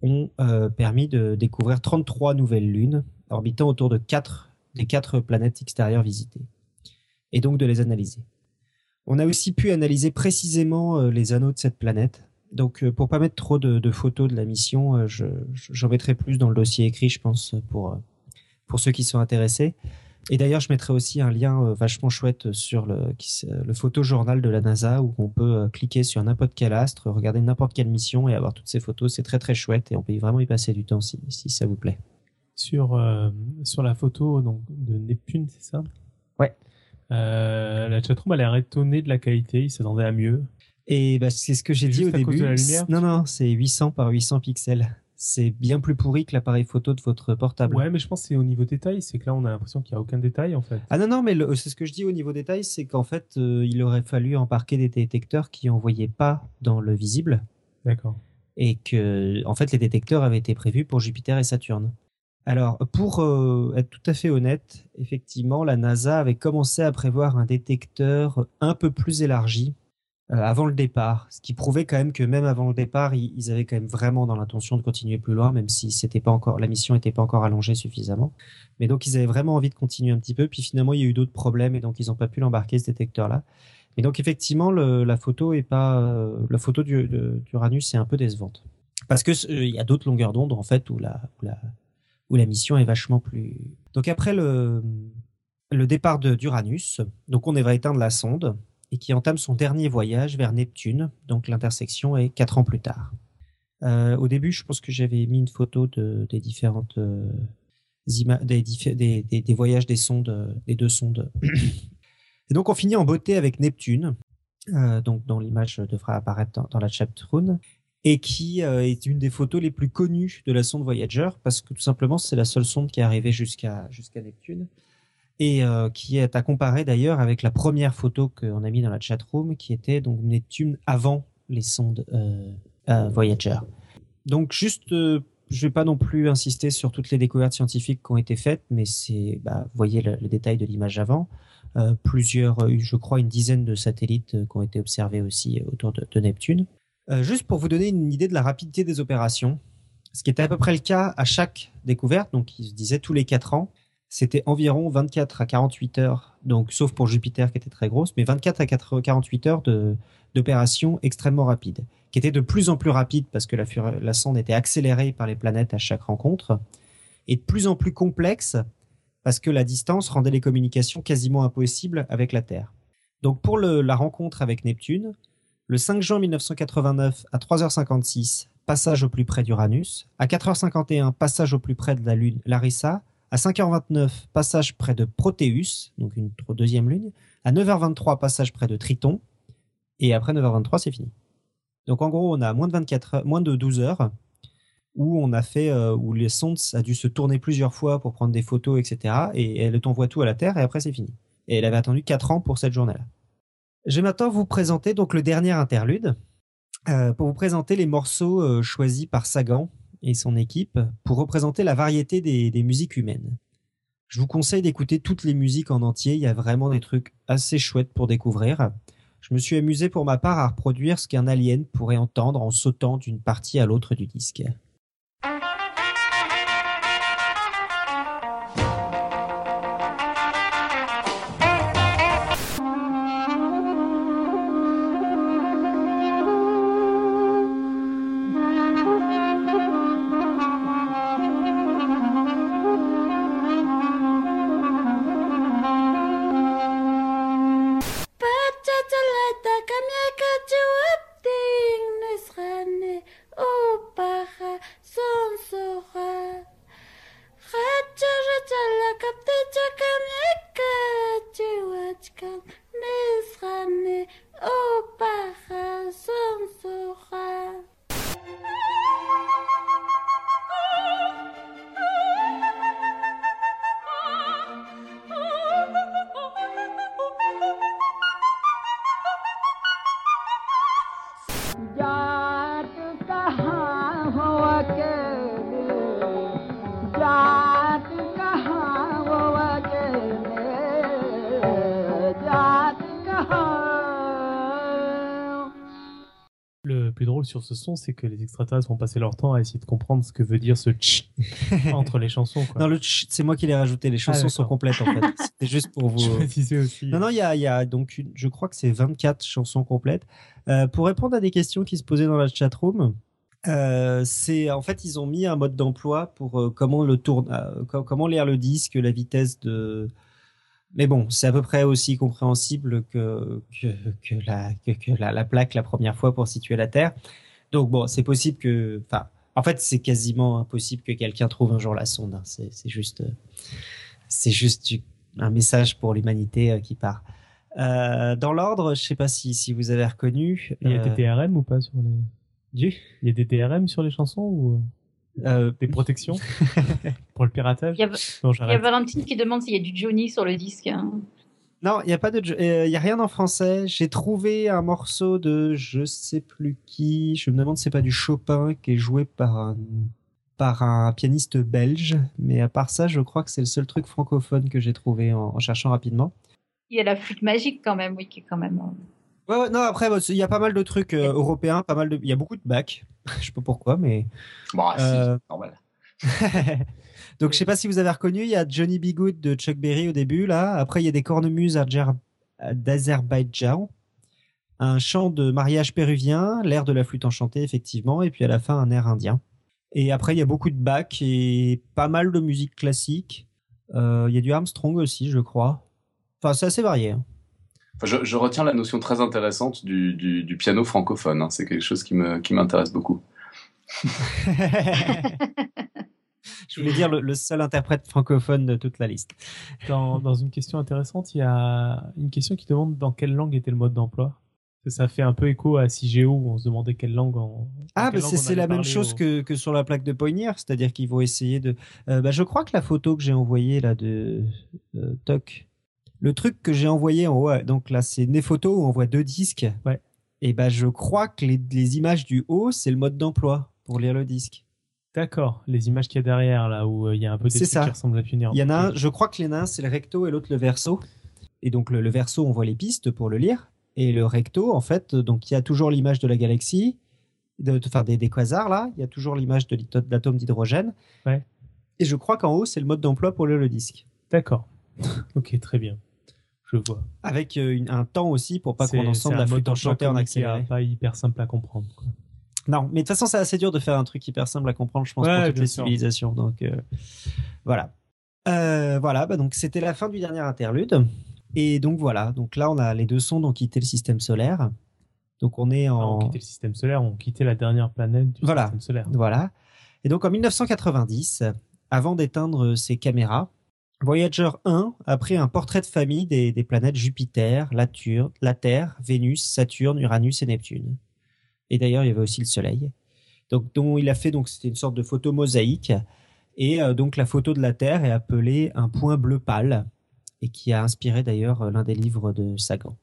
ont permis de découvrir 33 nouvelles lunes orbitant autour de quatre des quatre planètes extérieures visitées, et donc de les analyser. On a aussi pu analyser précisément euh, les anneaux de cette planète. Donc, euh, pour pas mettre trop de, photos de la mission, euh, j'en mettrai plus dans le dossier écrit, je pense, pour pour ceux qui sont intéressés. Et d'ailleurs, je mettrai aussi un lien vachement chouette sur le, le photojournal de la NASA où on peut cliquer sur n'importe quel astre, regarder n'importe quelle mission et avoir toutes ces photos. C'est très très chouette et on peut vraiment y passer du temps si, si ça vous plaît sur, euh, sur la photo donc, de Neptune, c'est ça? Ouais. Euh, la chatroom a l'air étonnée de la qualité, il s'attendait à mieux. Et bah, c'est ce que j'ai dit au début. Non, non, c'est 800 par 800 pixels. C'est bien plus pourri que l'appareil photo de votre portable. Ouais, mais je pense que c'est au niveau détail. C'est que là, on a l'impression qu'il n'y a aucun détail, en fait. Ah non, non, mais c'est ce que je dis au niveau détail, c'est qu'en fait, euh, il aurait fallu embarquer des détecteurs qui n'envoyaient pas dans le visible. D'accord. Et que, en fait, les détecteurs avaient été prévus pour Jupiter et Saturne. Alors, pour euh, être tout à fait honnête, effectivement, la NASA avait commencé à prévoir un détecteur un peu plus élargi euh, avant le départ, ce qui prouvait quand même que même avant le départ, ils, avaient quand même vraiment dans l'intention de continuer plus loin, même si c'était pas encore la mission n'était pas encore allongée suffisamment. Mais donc, ils avaient vraiment envie de continuer un petit peu. Puis finalement, il y a eu d'autres problèmes et donc ils n'ont pas pu l'embarquer ce détecteur-là. Mais donc effectivement, la photo est pas euh, la photo d'Uranus est un peu décevante parce que il y a d'autres longueurs d'onde en fait où la où la mission est vachement plus. Donc après le, le départ d'Uranus, donc on va éteindre la sonde et qui entame son dernier voyage vers Neptune. Donc l'intersection est quatre ans plus tard. Euh, au début, je pense que j'avais mis une photo de, des différentes euh, des, voyages des sondes, des deux sondes. Et donc on finit en beauté avec Neptune, euh, donc dont l'image devra apparaître dans, la chatroom, et qui euh, est une des photos les plus connues de la sonde Voyager, parce que tout simplement c'est la seule sonde qui est arrivée jusqu'à jusqu'à Neptune, et euh, qui est à comparer d'ailleurs avec la première photo qu'on a mis dans la chatroom, qui était donc Neptune avant les sondes Voyager. Donc juste je vais pas non plus insister sur toutes les découvertes scientifiques qui ont été faites, mais c'est, bah, vous voyez le, détail de l'image avant. Euh, plusieurs, euh, je crois une dizaine de satellites euh, qui ont été observés aussi autour de, Neptune. Juste pour vous donner une idée de la rapidité des opérations, ce qui était à peu près le cas à chaque découverte, donc il se disait tous les 4 ans, c'était environ 24 à 48 heures, donc sauf pour Jupiter qui était très grosse, mais 24 à 48 heures d'opérations extrêmement rapides qui était de plus en plus rapide parce que la, la sonde était accélérée par les planètes à chaque rencontre, et de plus en plus complexe parce que la distance rendait les communications quasiment impossibles avec la Terre. Donc pour la rencontre avec Neptune, le 5 juin 1989 à 3h56, passage au plus près d'Uranus, à 4h51, passage au plus près de la Lune Larissa, à 5h29, passage près de Proteus, donc une deuxième lune, à 9h23, passage près de Triton, et après 9h23, c'est fini. Donc en gros, on a moins de 24 moins de 12 heures où on a fait euh, où les sondes a dû se tourner plusieurs fois pour prendre des photos, etc. Et elle t'envoie tout à la Terre et après c'est fini. Et elle avait attendu 4 ans pour cette journée-là. Je vais maintenant vous présenter donc le dernier interlude euh, pour vous présenter les morceaux euh, choisis par Sagan et son équipe pour représenter la variété des, des musiques humaines. Je vous conseille d'écouter toutes les musiques en entier. Il y a vraiment des trucs assez chouettes pour découvrir. Je me suis amusé pour ma part à reproduire ce qu'un alien pourrait entendre en sautant d'une partie à l'autre du disque. Sur ce son, c'est que les extraterrestres vont passer leur temps à essayer de comprendre ce que veut dire ce tch entre les chansons. Non, le c'est moi qui l'ai rajouté. Les chansons ah, sont complètes en fait. C'était juste pour vous. Je aussi. Non, non, il y a, y a, donc, je crois que c'est 24 chansons complètes. Euh, pour répondre à des questions qui se posaient dans la chatroom, euh, c'est en fait ils ont mis un mode d'emploi pour euh, comment le tourne, euh, comment lire le disque, la vitesse de mais bon, c'est à peu près aussi compréhensible que, que, que, la, que, la, la, plaque la première fois pour situer la Terre. Donc bon, c'est possible que... Enfin, en fait, c'est quasiment impossible que quelqu'un trouve un jour la sonde. Hein. C'est, juste, c'est juste un message pour l'humanité euh, qui part. Euh, dans l'ordre, je sais pas si, si vous avez reconnu. Il y a des euh, TRM ou pas sur les. Du Il y a des TRM sur les chansons ou? Euh, des protections pour le piratage. Il y, a, Valentine qui demande s'il y a du Johnny sur le disque. Hein. Non, il n'y a pas de, euh, il y a rien en français. J'ai trouvé un morceau de je sais plus qui. Je me demande si c'est pas du Chopin qui est joué par un par un pianiste belge. Mais à part ça, je crois que c'est le seul truc francophone que j'ai trouvé en, cherchant rapidement. Il y a la flûte magique quand même, oui, qui est quand même. Euh, ouais, non, après, il y a pas mal de trucs européens, pas mal de, il y a beaucoup de bacs. je sais pas pourquoi, mais. Bon, bah, euh... normal. Donc, je sais pas si vous avez reconnu, il y a Johnny B. Good de Chuck Berry au début, là. Après, il y a des cornemuses d'Azerbaïdjan. Un chant de mariage péruvien, l'air de la flûte enchantée, effectivement. Et puis, à la fin, un air indien. Et après, il y a beaucoup de bacs et pas mal de musique classique. Euh, il y a du Armstrong aussi, je crois. Enfin, c'est assez varié. Hein. Je, je, retiens la notion très intéressante du, du, du piano francophone. Hein. C'est quelque chose qui m'intéresse qui beaucoup. Je voulais dire le, le seul interprète francophone de toute la liste. Dans, dans une question intéressante, il y a une question qui demande dans quelle langue était le mode d'emploi? Ça fait un peu écho à CIGEO où on se demandait quelle langue on. Ah, quelle bah langue c'est on c'est allait la même chose au- que, que sur la plaque de Poignières, c'est-à-dire qu'ils vont essayer de. Euh, bah, je crois que la photo que j'ai envoyée là de euh, Toc, le truc que j'ai envoyé en haut, donc là c'est des photos où on voit deux disques. Ouais. Et bah je crois que les, les images du haut c'est le mode d'emploi pour lire le disque. D'accord, les images qu'il y a derrière là où euh, il y a un peu des trucs ça. qui ressemblent à punir. Il y en a un, je crois que les nains c'est le recto et l'autre le verso. Et donc le, le verso on voit les pistes pour le lire et le recto en fait donc il y a toujours l'image de la galaxie, de, enfin des, des quasars là, il y a toujours l'image de l'atome d'hydrogène. Ouais. Et je crois qu'en haut c'est le mode d'emploi pour lire le disque. D'accord. ok, très bien. Je vois. Avec euh, une- un temps aussi pour pas qu'on un la flûte enchantée en accéléré. Pas hyper simple à comprendre. quoi. Non, mais de toute façon, c'est assez dur de faire un truc hyper simple à comprendre, je pense, Ouais, pour toutes les sûr. civilisations. Donc, euh, voilà. Euh, voilà, bah, donc c'était la fin du dernier interlude. Et donc voilà, donc là, on a les deux sondes ont quitté le système solaire. Donc on est Ah, en. On quittait le système solaire, on quittait la dernière planète du Voilà. système solaire. Voilà. Et donc en 1990, avant d'éteindre ses caméras, Voyager 1 a pris un portrait de famille des, planètes Jupiter, la, la Terre, Vénus, Saturne, Uranus et Neptune. Et d'ailleurs, il y avait aussi le Soleil. Donc, il a fait donc c'était une sorte de photo mosaïque. Et euh, donc la photo de la Terre est appelée un point bleu pâle et qui a inspiré d'ailleurs l'un des livres de Sagan.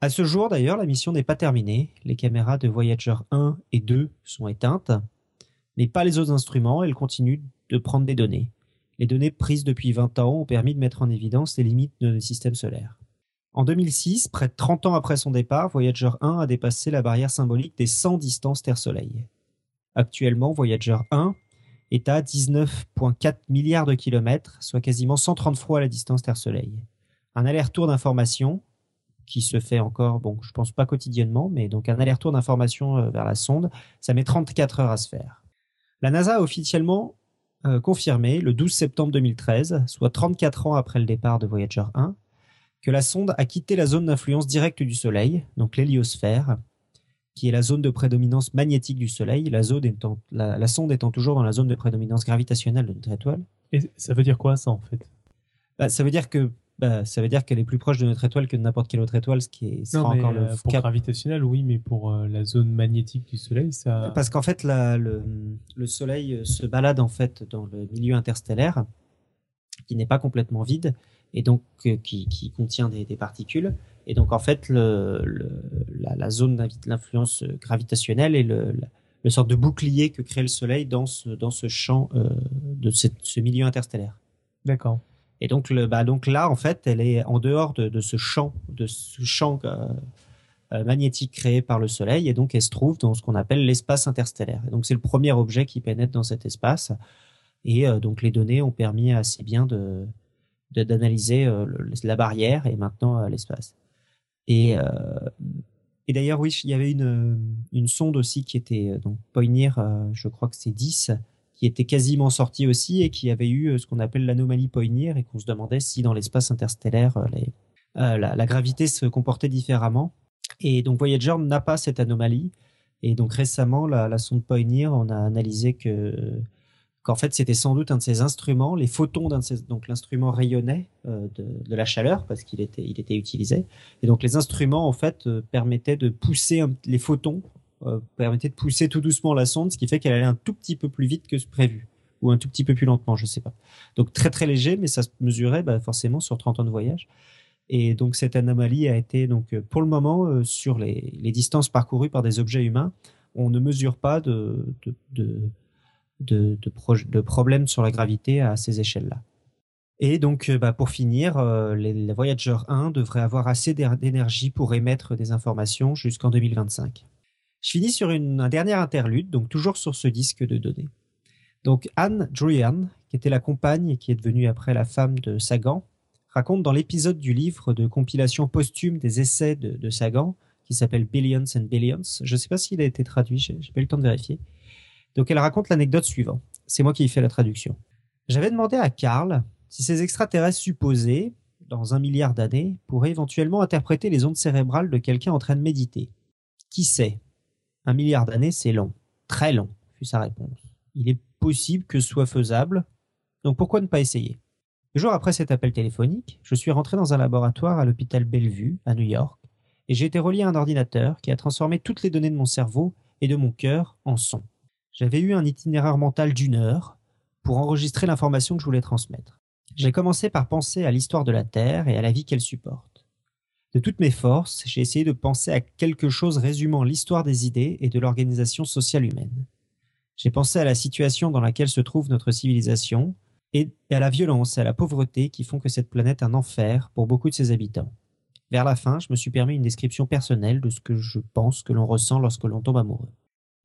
À ce jour d'ailleurs, la mission n'est pas terminée. Les caméras de Voyager 1 et 2 sont éteintes, mais pas les autres instruments. Elles continuent de prendre des données. Les données prises depuis 20 ans ont permis de mettre en évidence les limites de notre système solaire. En 2006, près de 30 ans après son départ, Voyager 1 a dépassé la barrière symbolique des 100 distances Terre-Soleil. Actuellement, Voyager 1 est à 19,4 milliards de kilomètres, soit quasiment 130 fois la distance Terre-Soleil. Un aller-retour d'information qui se fait encore, bon, je pense pas quotidiennement, mais donc un aller-retour d'information euh, vers la sonde, ça met 34 heures à se faire. La NASA a officiellement euh, confirmé le 12 septembre 2013, soit 34 ans après le départ de Voyager 1, que la sonde a quitté la zone d'influence directe du Soleil, donc l'héliosphère, qui est la zone de prédominance magnétique du Soleil, la, zone étant, la, la sonde étant toujours dans la zone de prédominance gravitationnelle de notre étoile. Et ça veut dire quoi ça en fait? Bah, ça veut dire que bah, ça veut dire qu'elle est plus proche de notre étoile que de n'importe quelle autre étoile, ce qui est sera Non, mais encore le euh, pour cap- gravitationnel, oui, mais pour euh, la zone magnétique du Soleil, ça. Parce qu'en fait, la- le, le Soleil euh, se balade en fait dans le milieu interstellaire, qui n'est pas complètement vide, et donc euh, qui, qui contient des, des particules. Et donc en fait, le, le- la, la zone euh, gravitationnelle est le, la, le sorte de bouclier que crée le Soleil dans ce, dans ce champ de cette- ce milieu interstellaire. D'accord. Et bah, donc là, en fait, elle est en dehors de, ce champ, euh, euh, magnétique créé par le Soleil, et donc elle se trouve dans ce qu'on appelle l'espace interstellaire. Et donc c'est le premier objet qui pénètre dans cet espace, et euh, donc les données ont permis assez bien d'analyser la barrière et maintenant l'espace. Et d'ailleurs, oui, il y avait une, une sonde aussi qui était donc euh, je crois que c'est 10, qui était quasiment sortie aussi et qui avait eu euh, ce qu'on appelle l'anomalie Poynir et qu'on se demandait si dans l'espace interstellaire, euh, euh, la, gravité se comportait différemment. Et donc Voyager n'a pas cette anomalie. Et donc récemment, la, sonde Pioneer, on a analysé que qu'en fait c'était sans doute un de ces instruments, les photons d'un de ces, donc l'instrument rayonnait de, la chaleur parce qu'il était il était utilisé. Et donc les instruments en fait permettaient de pousser les photons euh, permettaient de pousser tout doucement la sonde, ce qui fait qu'elle allait un tout petit peu plus vite que prévu ou un tout petit peu plus lentement, je sais pas. Donc très très léger, mais ça se mesurait bah, forcément sur 30 ans de voyage. Et donc cette anomalie a été donc euh, pour le moment euh, sur les, distances parcourues par des objets humains, on ne mesure pas de de de, de, problème sur la gravité à ces échelles-là. Et donc bah, pour finir, euh, les, Voyager 1 devraient avoir assez d'éner- d'énergie pour émettre des informations jusqu'en 2025. Je finis sur une, un dernier interlude, donc toujours sur ce disque de données. Donc Anne Druyan, qui était la compagne et qui est devenue après la femme de Sagan, raconte dans l'épisode du livre de compilation posthume des essais de, de Sagan, qui s'appelle Billions and Billions. Je ne sais pas s'il a été traduit, j'ai pas eu le temps de vérifier. Donc elle raconte l'anecdote suivante. C'est moi qui ai fait la traduction. J'avais demandé à Karl si ces extraterrestres supposés, dans un milliard d'années, pourraient éventuellement interpréter les ondes cérébrales de quelqu'un en train de méditer. Qui sait? Un milliard d'années, c'est long. Très long, fut sa réponse. Il est possible que ce soit faisable, Donc pourquoi ne pas essayer? Le jour après cet appel téléphonique, je suis rentré dans un laboratoire à l'hôpital Bellevue, à New York, et j'ai été relié à un ordinateur qui a transformé toutes les données de mon cerveau et de mon cœur en son. J'avais eu un itinéraire mental d'une heure pour enregistrer l'information que je voulais transmettre. J'ai commencé par penser à l'histoire de la Terre et à la vie qu'elle supporte. De toutes mes forces, j'ai essayé de penser à quelque chose résumant l'histoire des idées et de l'organisation sociale humaine. J'ai pensé à la situation dans laquelle se trouve notre civilisation et à la violence et à la pauvreté qui font que cette planète est un enfer pour beaucoup de ses habitants. Vers la fin, je me suis permis une description personnelle de ce que je pense que l'on ressent lorsque l'on tombe amoureux.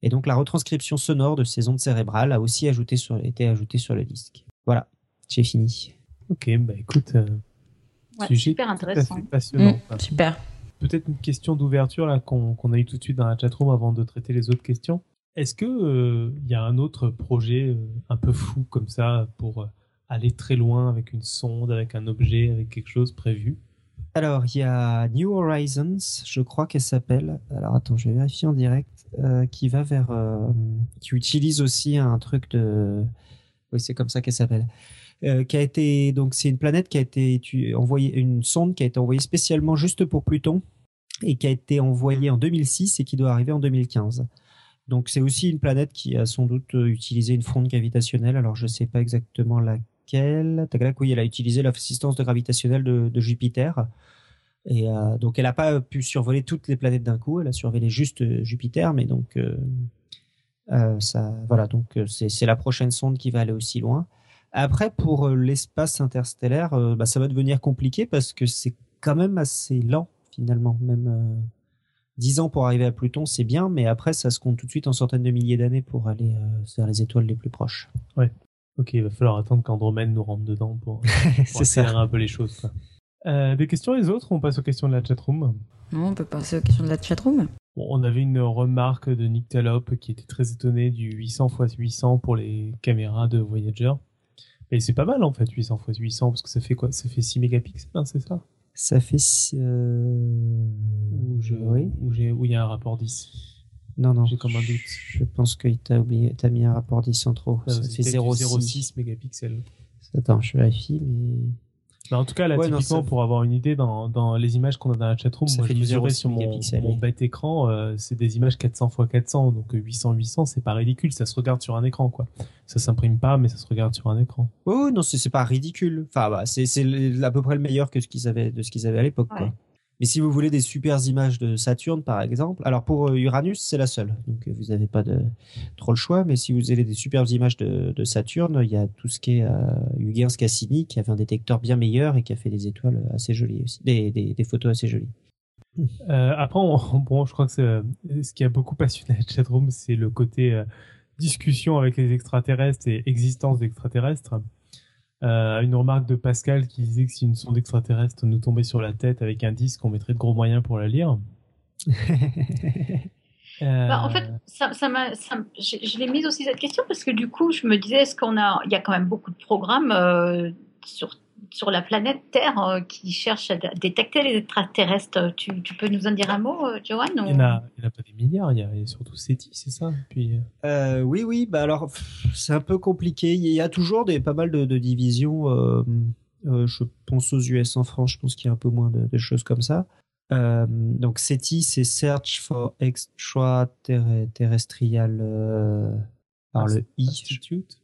Et donc la retranscription sonore de ces ondes cérébrales a aussi été ajoutée sur le disque. Voilà, j'ai fini. Ok, bah écoute, euh, Ouais, sujet super tout à intéressant. fait passionnant. Mm, super. Peut-être une question d'ouverture là qu'on a eu tout de suite dans la chatroom avant de traiter les autres questions. Est-ce que euh, il y a un autre projet euh, un peu fou comme ça pour euh, aller très loin avec une sonde, avec un objet, avec quelque chose prévu? Alors, il y a New Horizons, je crois qu'elle s'appelle. Alors, attends, je vais vérifier en direct. euh, qui va vers. euh, qui utilise aussi un truc de. Oui, c'est comme ça qu'elle s'appelle. Euh, qui a été. Donc, c'est une planète qui a été envoyée. Une sonde qui a été envoyée spécialement juste pour Pluton et qui a été envoyée en 2006 et qui doit arriver en 2015. Donc, c'est aussi une planète qui a sans doute euh, utilisé une fronde gravitationnelle. Alors, je sais pas exactement laquelle. Oui, elle a utilisé l'assistance gravitationnelle de, Jupiter. Et euh, donc, elle n'a pas pu survoler toutes les planètes d'un coup. Elle a survolé juste Jupiter, mais donc ça, voilà. Donc, c'est la prochaine sonde qui va aller aussi loin. Après, pour euh, l'espace interstellaire, euh, bah, ça va devenir compliqué parce que c'est quand même assez lent finalement. Même euh, 10 ans pour arriver à Pluton, c'est bien, mais après, ça se compte tout de suite en centaines de milliers d'années pour aller euh, vers les étoiles les plus proches. Ok, il va falloir attendre qu'Andromède nous rentre dedans pour, pour accélérer ça. un peu les choses. quoi. Euh, des questions les autres On passe aux questions de la chatroom. Bon, on peut passer aux questions de la chatroom. Bon, on avait une remarque de Nick Talop qui était très étonné du 800 x 800 pour les caméras de Voyager. Et c'est pas mal en fait, 800 x 800, parce que ça fait quoi? Ça fait 6 mégapixels, hein, c'est ça? Ça fait. euh, Ou je- Oui. il y a un rapport 10 Non, non. J'ai comme un doute. Je pense qu'il t'a oublié, t'as mis un rapport 10 en trop. Euh, Ça fait peut-être du 0,6. 0,6 mégapixels. Attends, je vérifie, mais. Mais en tout cas, là, Ouais, non, typiquement, ça- pour avoir une idée, dans, dans les images qu'on a dans la chatroom, Ça moi, fait je mesurais 0,6 sur mon, mon bête écran, euh, c'est des images 400 x 400, donc 800 800, c'est pas ridicule, ça se regarde sur un écran, quoi. Ça s'imprime pas, mais ça se regarde sur un écran. Oh non, c'est c'est pas ridicule. Enfin, bah, c'est à peu près le meilleur que ce qu'ils avaient de ce qu'ils avaient à l'époque. quoi. Mais si vous voulez des super images de Saturne, par exemple, alors pour euh, Uranus, c'est la seule. Donc euh, vous n'avez pas de trop le choix. Mais si vous avez des superbes images de, Saturne, il y a tout ce qui est euh, Cassini qui avait un détecteur bien meilleur et qui a fait des étoiles assez jolies aussi, des, photos assez jolies. Euh, après, on- bon, je crois que ce qui a beaucoup passionné la chatroom, c'est le côté discussion avec les extraterrestres et existence d'extraterrestres. Euh, une remarque de Pascal qui disait que si une sonde extraterrestre nous tombait sur la tête avec un disque, on mettrait de gros moyens pour la lire. Euh, Bah, en fait, ça, ça m'a, ça m- je, je l'ai mise aussi cette question parce que du coup, je me disais, est-ce qu'on a, il y a quand même beaucoup de programmes euh, sur sur la planète Terre euh, qui cherchent à détecter les extraterrestres. Tu, tu peux nous en dire un mot, euh, Johan ou- il n'y en, a il y en a pas des milliards, il y a, il y a surtout SETI, c'est ça Puis, euh, oui, oui, bah alors c'est un peu compliqué. Il y a toujours des pas mal de, de divisions. euh, euh, je pense aux US en France, je pense qu'il y a un peu moins de, de choses comme ça. Euh, donc SETI, c'est Search for Extraterrestrial euh, par le I. Institute,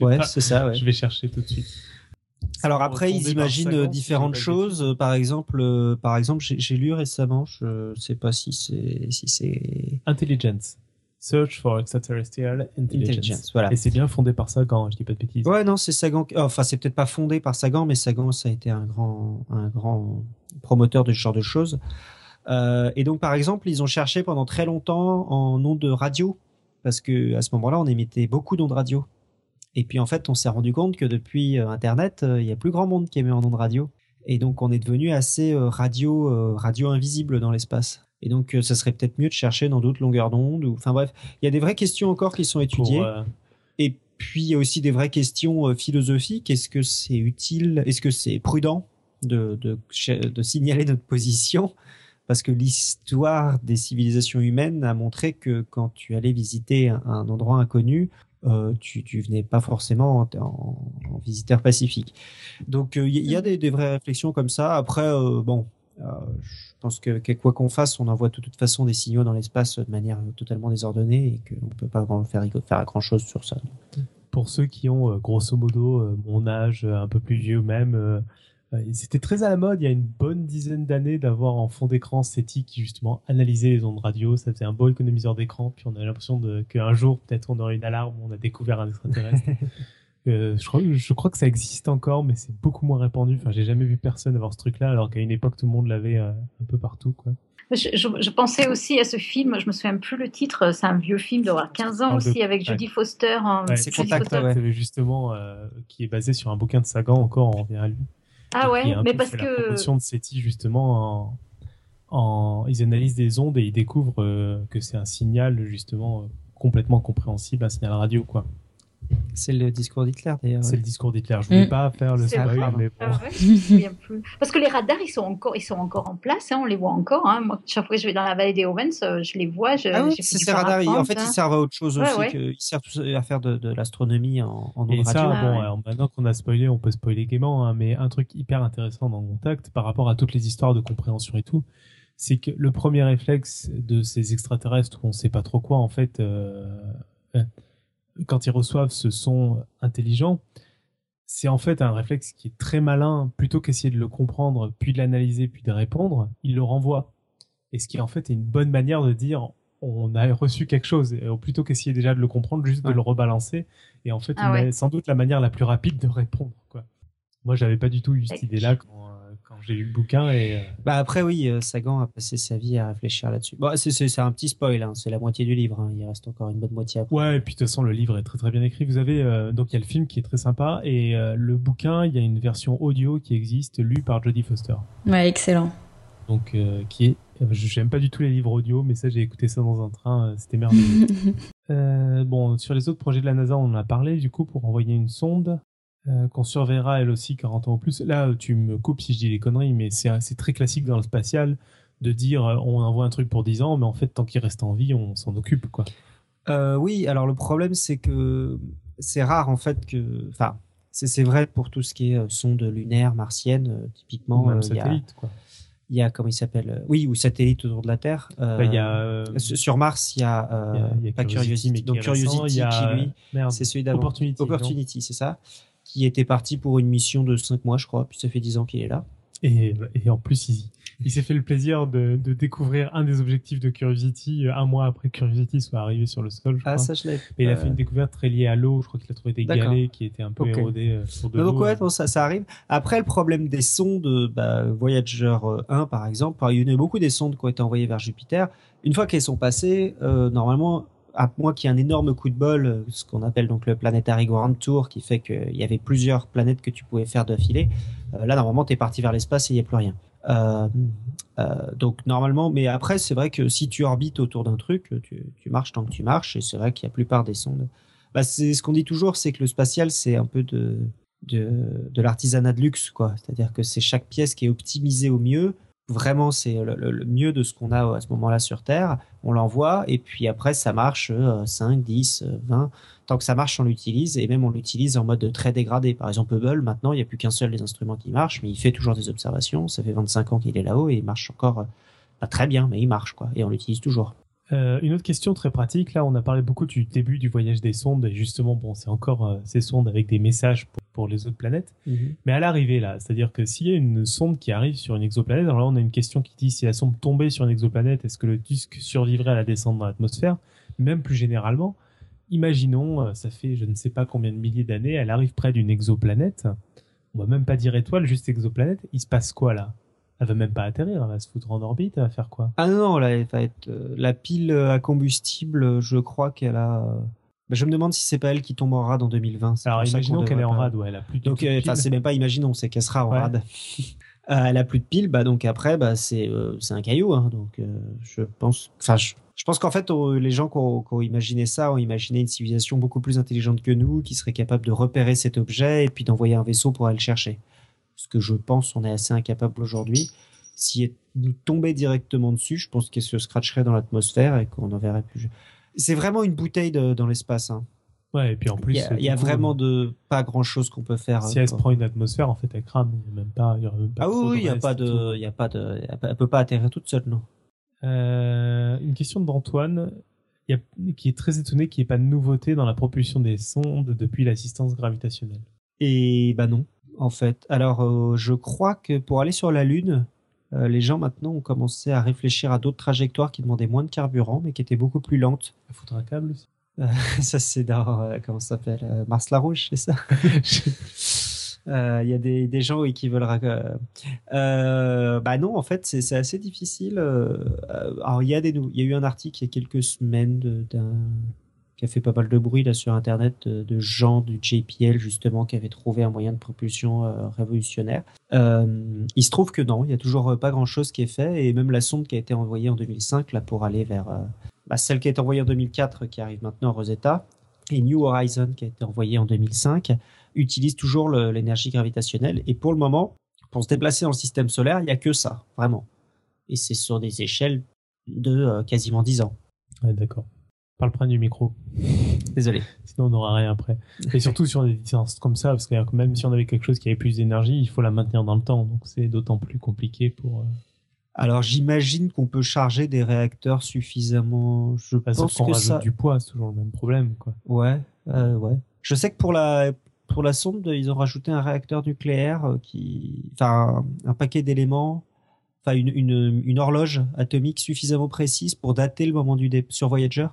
Ouais, c'est ça. Ouais. Je vais chercher tout de suite. Alors après, ils imaginent différentes choses. Par exemple, euh, par exemple, j'ai j'ai lu récemment, je sais pas si c'est si c'est Intelligence. Search for Extraterrestrial Intelligence. Intelligence. Voilà. Et c'est bien fondé par Sagan, je dis pas de bêtises. Ouais, non, c'est Sagan. Enfin, c'est peut-être pas fondé par Sagan, mais Sagan, ça a été un grand, un grand promoteur de ce genre de choses. Euh, et donc, par exemple, ils ont cherché pendant très longtemps en ondes de radio, parce que à ce moment-là, on émettait beaucoup d'ondes radio. Et puis, en fait, on s'est rendu compte que depuis euh, Internet, euh, il y a plus grand monde qui émet en ondes radio. Et donc, on est devenu assez euh, radio, radio invisible dans l'espace. Et donc, ça serait peut-être mieux de chercher dans d'autres longueurs d'onde. Ou, enfin bref, il y a des vraies questions encore qui sont étudiées. Pour, euh, Et puis, il y a aussi des vraies questions philosophiques. Est-ce que c'est utile Est-ce que c'est prudent de, de, de signaler notre position? Parce que l'histoire des civilisations humaines a montré que quand tu allais visiter un endroit inconnu, euh, tu, tu venais pas forcément en, en- en visiteur pacifique. Donc il y, y a des, des vraies réflexions comme ça. Après, euh, bon, euh, je pense que, que quoi qu'on fasse, on envoie de toute façon des signaux dans l'espace de manière totalement désordonnée et qu'on peut pas faire, faire grand chose sur ça. Pour ceux qui ont euh, grosso modo euh, mon âge, euh, un peu plus vieux même, euh, euh, c'était très à la mode il y a une bonne dizaine d'années d'avoir en fond d'écran SETI qui justement analysait les ondes radio. Ça faisait un beau économiseur d'écran. Puis on avait l'impression qu'un jour peut-être on aurait une alarme, où on a découvert un extraterrestre. Euh, je, crois, je crois que ça existe encore, mais c'est beaucoup moins répandu. Enfin, j'ai jamais vu personne avoir ce truc-là, alors qu'à une époque tout le monde l'avait euh, un peu partout, quoi. Je, je- je pensais aussi à ce film, je me souviens plus le titre, c'est un vieux film d'avoir 15 ans aussi avec Jodie Foster. hein, Ouais, c'est Contact, Foster. ouais. Justement euh, qui est basé sur un bouquin de Sagan. Encore, on revient à lui. Ah ouais, mais parce fait la que promotion de SETI justement en, en ils analysent des ondes et ils découvrent euh, que c'est un signal justement euh, complètement compréhensible, un signal radio quoi. C'est le discours d'Hitler d'ailleurs. C'est le discours d'Hitler. Je voulais Mm. pas faire le spoil, mais bon. Ah ouais, je me souviens plus. Parce que les radars, ils sont encore, ils sont encore en place, hein, on les voit encore. Hein. Moi, chaque fois que je vais dans la vallée des Owens, euh, je les vois. Je, Ah oui, ces radars. En fait, hein. ils servent à autre chose Ouais, aussi. ouais. que- ils servent à faire de, de l'astronomie en, en Et ça. Ah bon, ouais. alors maintenant qu'on a spoilé, on peut spoiler gaiement, hein, mais un truc hyper intéressant dans Contact par rapport à toutes les histoires de compréhension et tout, c'est que le premier réflexe de ces extraterrestres, où on sait pas trop quoi en fait, euh, euh, quand ils reçoivent ce son intelligent, c'est en fait un réflexe qui est très malin. Plutôt qu'essayer de le comprendre, puis de l'analyser, puis de répondre, il le renvoie. Et ce qui en fait est une bonne manière de dire on a reçu quelque chose, et plutôt qu'essayer déjà de le comprendre, juste de le rebalancer. Et en fait, Ah ouais. sans doute la manière la plus rapide de répondre. Quoi. Moi, j'avais pas du tout eu cette idée-là quand j'ai lu le bouquin. Et, euh, Bah après oui, euh, Sagan a passé sa vie à réfléchir là-dessus. Bon, c'est c'est c'est un petit spoil, hein, c'est la moitié du livre. hein, Il reste encore une bonne moitié après. Ouais, et puis de toute façon, le livre est très très bien écrit. Vous avez euh, donc il y a le film qui est très sympa et euh, le bouquin, il y a une version audio qui existe, lue par Jodie Foster. Ouais, excellent. Donc euh, qui est, je j'aime pas du tout les livres audio, mais ça j'ai écouté ça dans un train, c'était merveilleux. Euh, bon, sur les autres projets de la NASA, on en a parlé du coup pour envoyer une sonde euh, qu'on surveillera elle aussi 40 ans au plus. Là, tu me coupes si je dis des conneries, mais c'est c'est très classique dans le spatial de dire euh, on envoie un truc pour 10 ans, mais en fait tant qu'il reste en vie, on s'en occupe quoi. Euh, oui, alors le problème c'est que c'est rare en fait que, enfin, c'est vrai pour tout ce qui est euh, sonde lunaire, martienne, euh, typiquement. Ou même euh, il y a- satellite quoi. Il y a comment il s'appelle euh, Oui, ou satellite autour de la Terre. Euh, Bah, il y a, euh, sur Mars, il y a, euh, il y a- il y a pas Curiosity, Curiosity, mais qui donc récent. Curiosity Il y a, qui lui, merde, c'est celui d'avant. Opportunity, Opportunity, c'est ça. Qui était parti pour une mission de 5 mois, je crois. Puis ça fait 10 ans qu'il est là. Et, et en plus, il, il s'est fait le plaisir de, de découvrir un des objectifs de Curiosity euh, un mois après que Curiosity soit arrivé sur le sol. Je Ah, crois. ça, je l'avais. Et il a euh, fait une découverte très liée à l'eau. Je crois qu'il a trouvé des galets qui étaient un peu Ok. érodés euh, sur de Donc ouais, bon, ça, ça arrive. Après, le problème des sondes, bah, Voyager euh, 1 par exemple, il y en a eu beaucoup des sondes qui ont été envoyées vers Jupiter. Une fois qu'elles sont passées, euh, normalement, à moins qu'il y ait un énorme coup de bol, euh, ce qu'on appelle donc le Planetary Grand Tour, qui fait qu'il y avait plusieurs planètes que tu pouvais faire d'affilée, euh, là, normalement, tu es parti vers l'espace et il n'y a plus rien. Euh, euh, donc normalement, mais après, c'est vrai que si tu orbites autour d'un truc, tu, tu marches tant que tu marches, et c'est vrai qu'il y a la plupart des sondes. Bah, c'est ce qu'on dit toujours, c'est que le spatial, c'est un peu de, de, l'artisanat de luxe, quoi. C'est-à-dire que c'est chaque pièce qui est optimisée au mieux. Vraiment, c'est le- le mieux de ce qu'on a à ce moment-là sur Terre. On l'envoie et puis après, ça marche euh, 5, 10, euh, 20. Tant que ça marche, on l'utilise et même on l'utilise en mode très dégradé. Par exemple, Hubble, maintenant, il n'y a plus qu'un seul des instruments qui marche, mais il fait toujours des observations. Ça fait 25 ans qu'il est là-haut et il marche encore euh, pas très bien, mais il marche, quoi. Et on l'utilise toujours. Euh, une autre question très pratique. Là, on a parlé beaucoup du début du voyage des sondes. Et justement, bon, c'est encore euh, ces sondes avec des messages pour, pour les autres planètes. Mais à l'arrivée, là, c'est-à-dire que s'il y a une sonde qui arrive sur une exoplanète, alors là, on a une question qui dit si la sonde tombait sur une exoplanète, est-ce que le disque survivrait à la descente dans l'atmosphère? Même plus généralement, imaginons, euh, ça fait je ne sais pas combien de milliers d'années, elle arrive près d'une exoplanète. On va même pas dire étoile, juste exoplanète. Il se passe quoi là? Elle va même pas atterrir, elle va se foutre en orbite, elle va faire quoi? Ah non, là, elle va être, euh, la pile euh, à combustible, euh, je crois qu'elle a. bah, je me demande si c'est pas elle qui tombe en rade en 2020. c'est Alors imaginons qu'elle est en rade, ouais, elle a plus de Donc, euh, enfin, c'est même pas imaginons, c'est qu'elle sera en Ouais. rade. Euh, elle a plus de pile, bah donc après, bah c'est euh, c'est un caillou, hein, donc euh, je pense, enfin, je, je pense qu'en fait, les gens qui ont, imaginé ça ont imaginé une civilisation beaucoup plus intelligente que nous, qui serait capable de repérer cet objet et puis d'envoyer un vaisseau pour aller le chercher. Ce que je pense, on est assez incapable aujourd'hui. Si elle nous tombait directement dessus, je pense qu'elle se scratcherait dans l'atmosphère et qu'on n'en verrait plus. C'est vraiment une bouteille de- dans l'espace. Hein. Ouais, et puis en plus, Il y a, euh, y a coup, vraiment de pas grand chose qu'on peut faire. Si euh, elle se prend une atmosphère, en fait, elle crame. Il y a même pas, il y aurait même pas Ah oui, il y a pas de, il y a pas de, a elle peut pas atterrir toute seule, non. Euh, une question d'Antoine, a- qui est très étonné qu'il n'y ait pas de nouveauté dans la propulsion des sondes depuis l'assistance gravitationnelle. Et bah non, en fait. Alors, euh, je crois que pour aller sur la Lune, euh, les gens maintenant ont commencé à réfléchir à d'autres trajectoires qui demandaient moins de carburant, mais qui étaient beaucoup plus lentes. Il faudra un câble aussi. ça, c'est dans, euh, comment ça s'appelle, euh, Mars la Rouge, c'est ça? Euh, Il y a des, des gens oui, qui veulent. Euh, euh, bah non, en fait, c'est c'est assez difficile. euh, euh, alors, il y a des nou- il y a eu un article il y a quelques semaines de- d'un qui a fait pas mal de bruit là sur internet de, gens du JPL justement qui avaient trouvé un moyen de propulsion euh, révolutionnaire. Euh, il se trouve que non, il y a toujours euh, pas grand chose qui est fait et même la sonde qui a été envoyée en 2005 là pour aller vers bah, celle qui a été envoyée en 2004 qui arrive maintenant à Rosetta et New Horizon qui a été envoyée en 2005 utilise toujours l'énergie gravitationnelle et pour le moment pour se déplacer dans le système solaire il y a que ça vraiment et c'est sur des échelles de quasiment 10 ans. Ouais, d'accord. Parle près du micro. Désolé. Sinon, on n'aura rien après. Et surtout sur des distances comme ça, parce que même si on avait quelque chose qui avait plus d'énergie, il faut la maintenir dans le temps. Donc, c'est d'autant plus compliqué pour. euh, Alors j'imagine qu'on peut charger des réacteurs suffisamment. Je pense qu'on que rajoute ça. du poids, c'est toujours le même problème, quoi. Ouais, euh, ouais. Je sais que pour la pour la sonde, ils ont rajouté un réacteur nucléaire euh, qui, enfin, un, un paquet d'éléments, enfin une, une une horloge atomique suffisamment précise pour dater le moment du dé sur Voyager,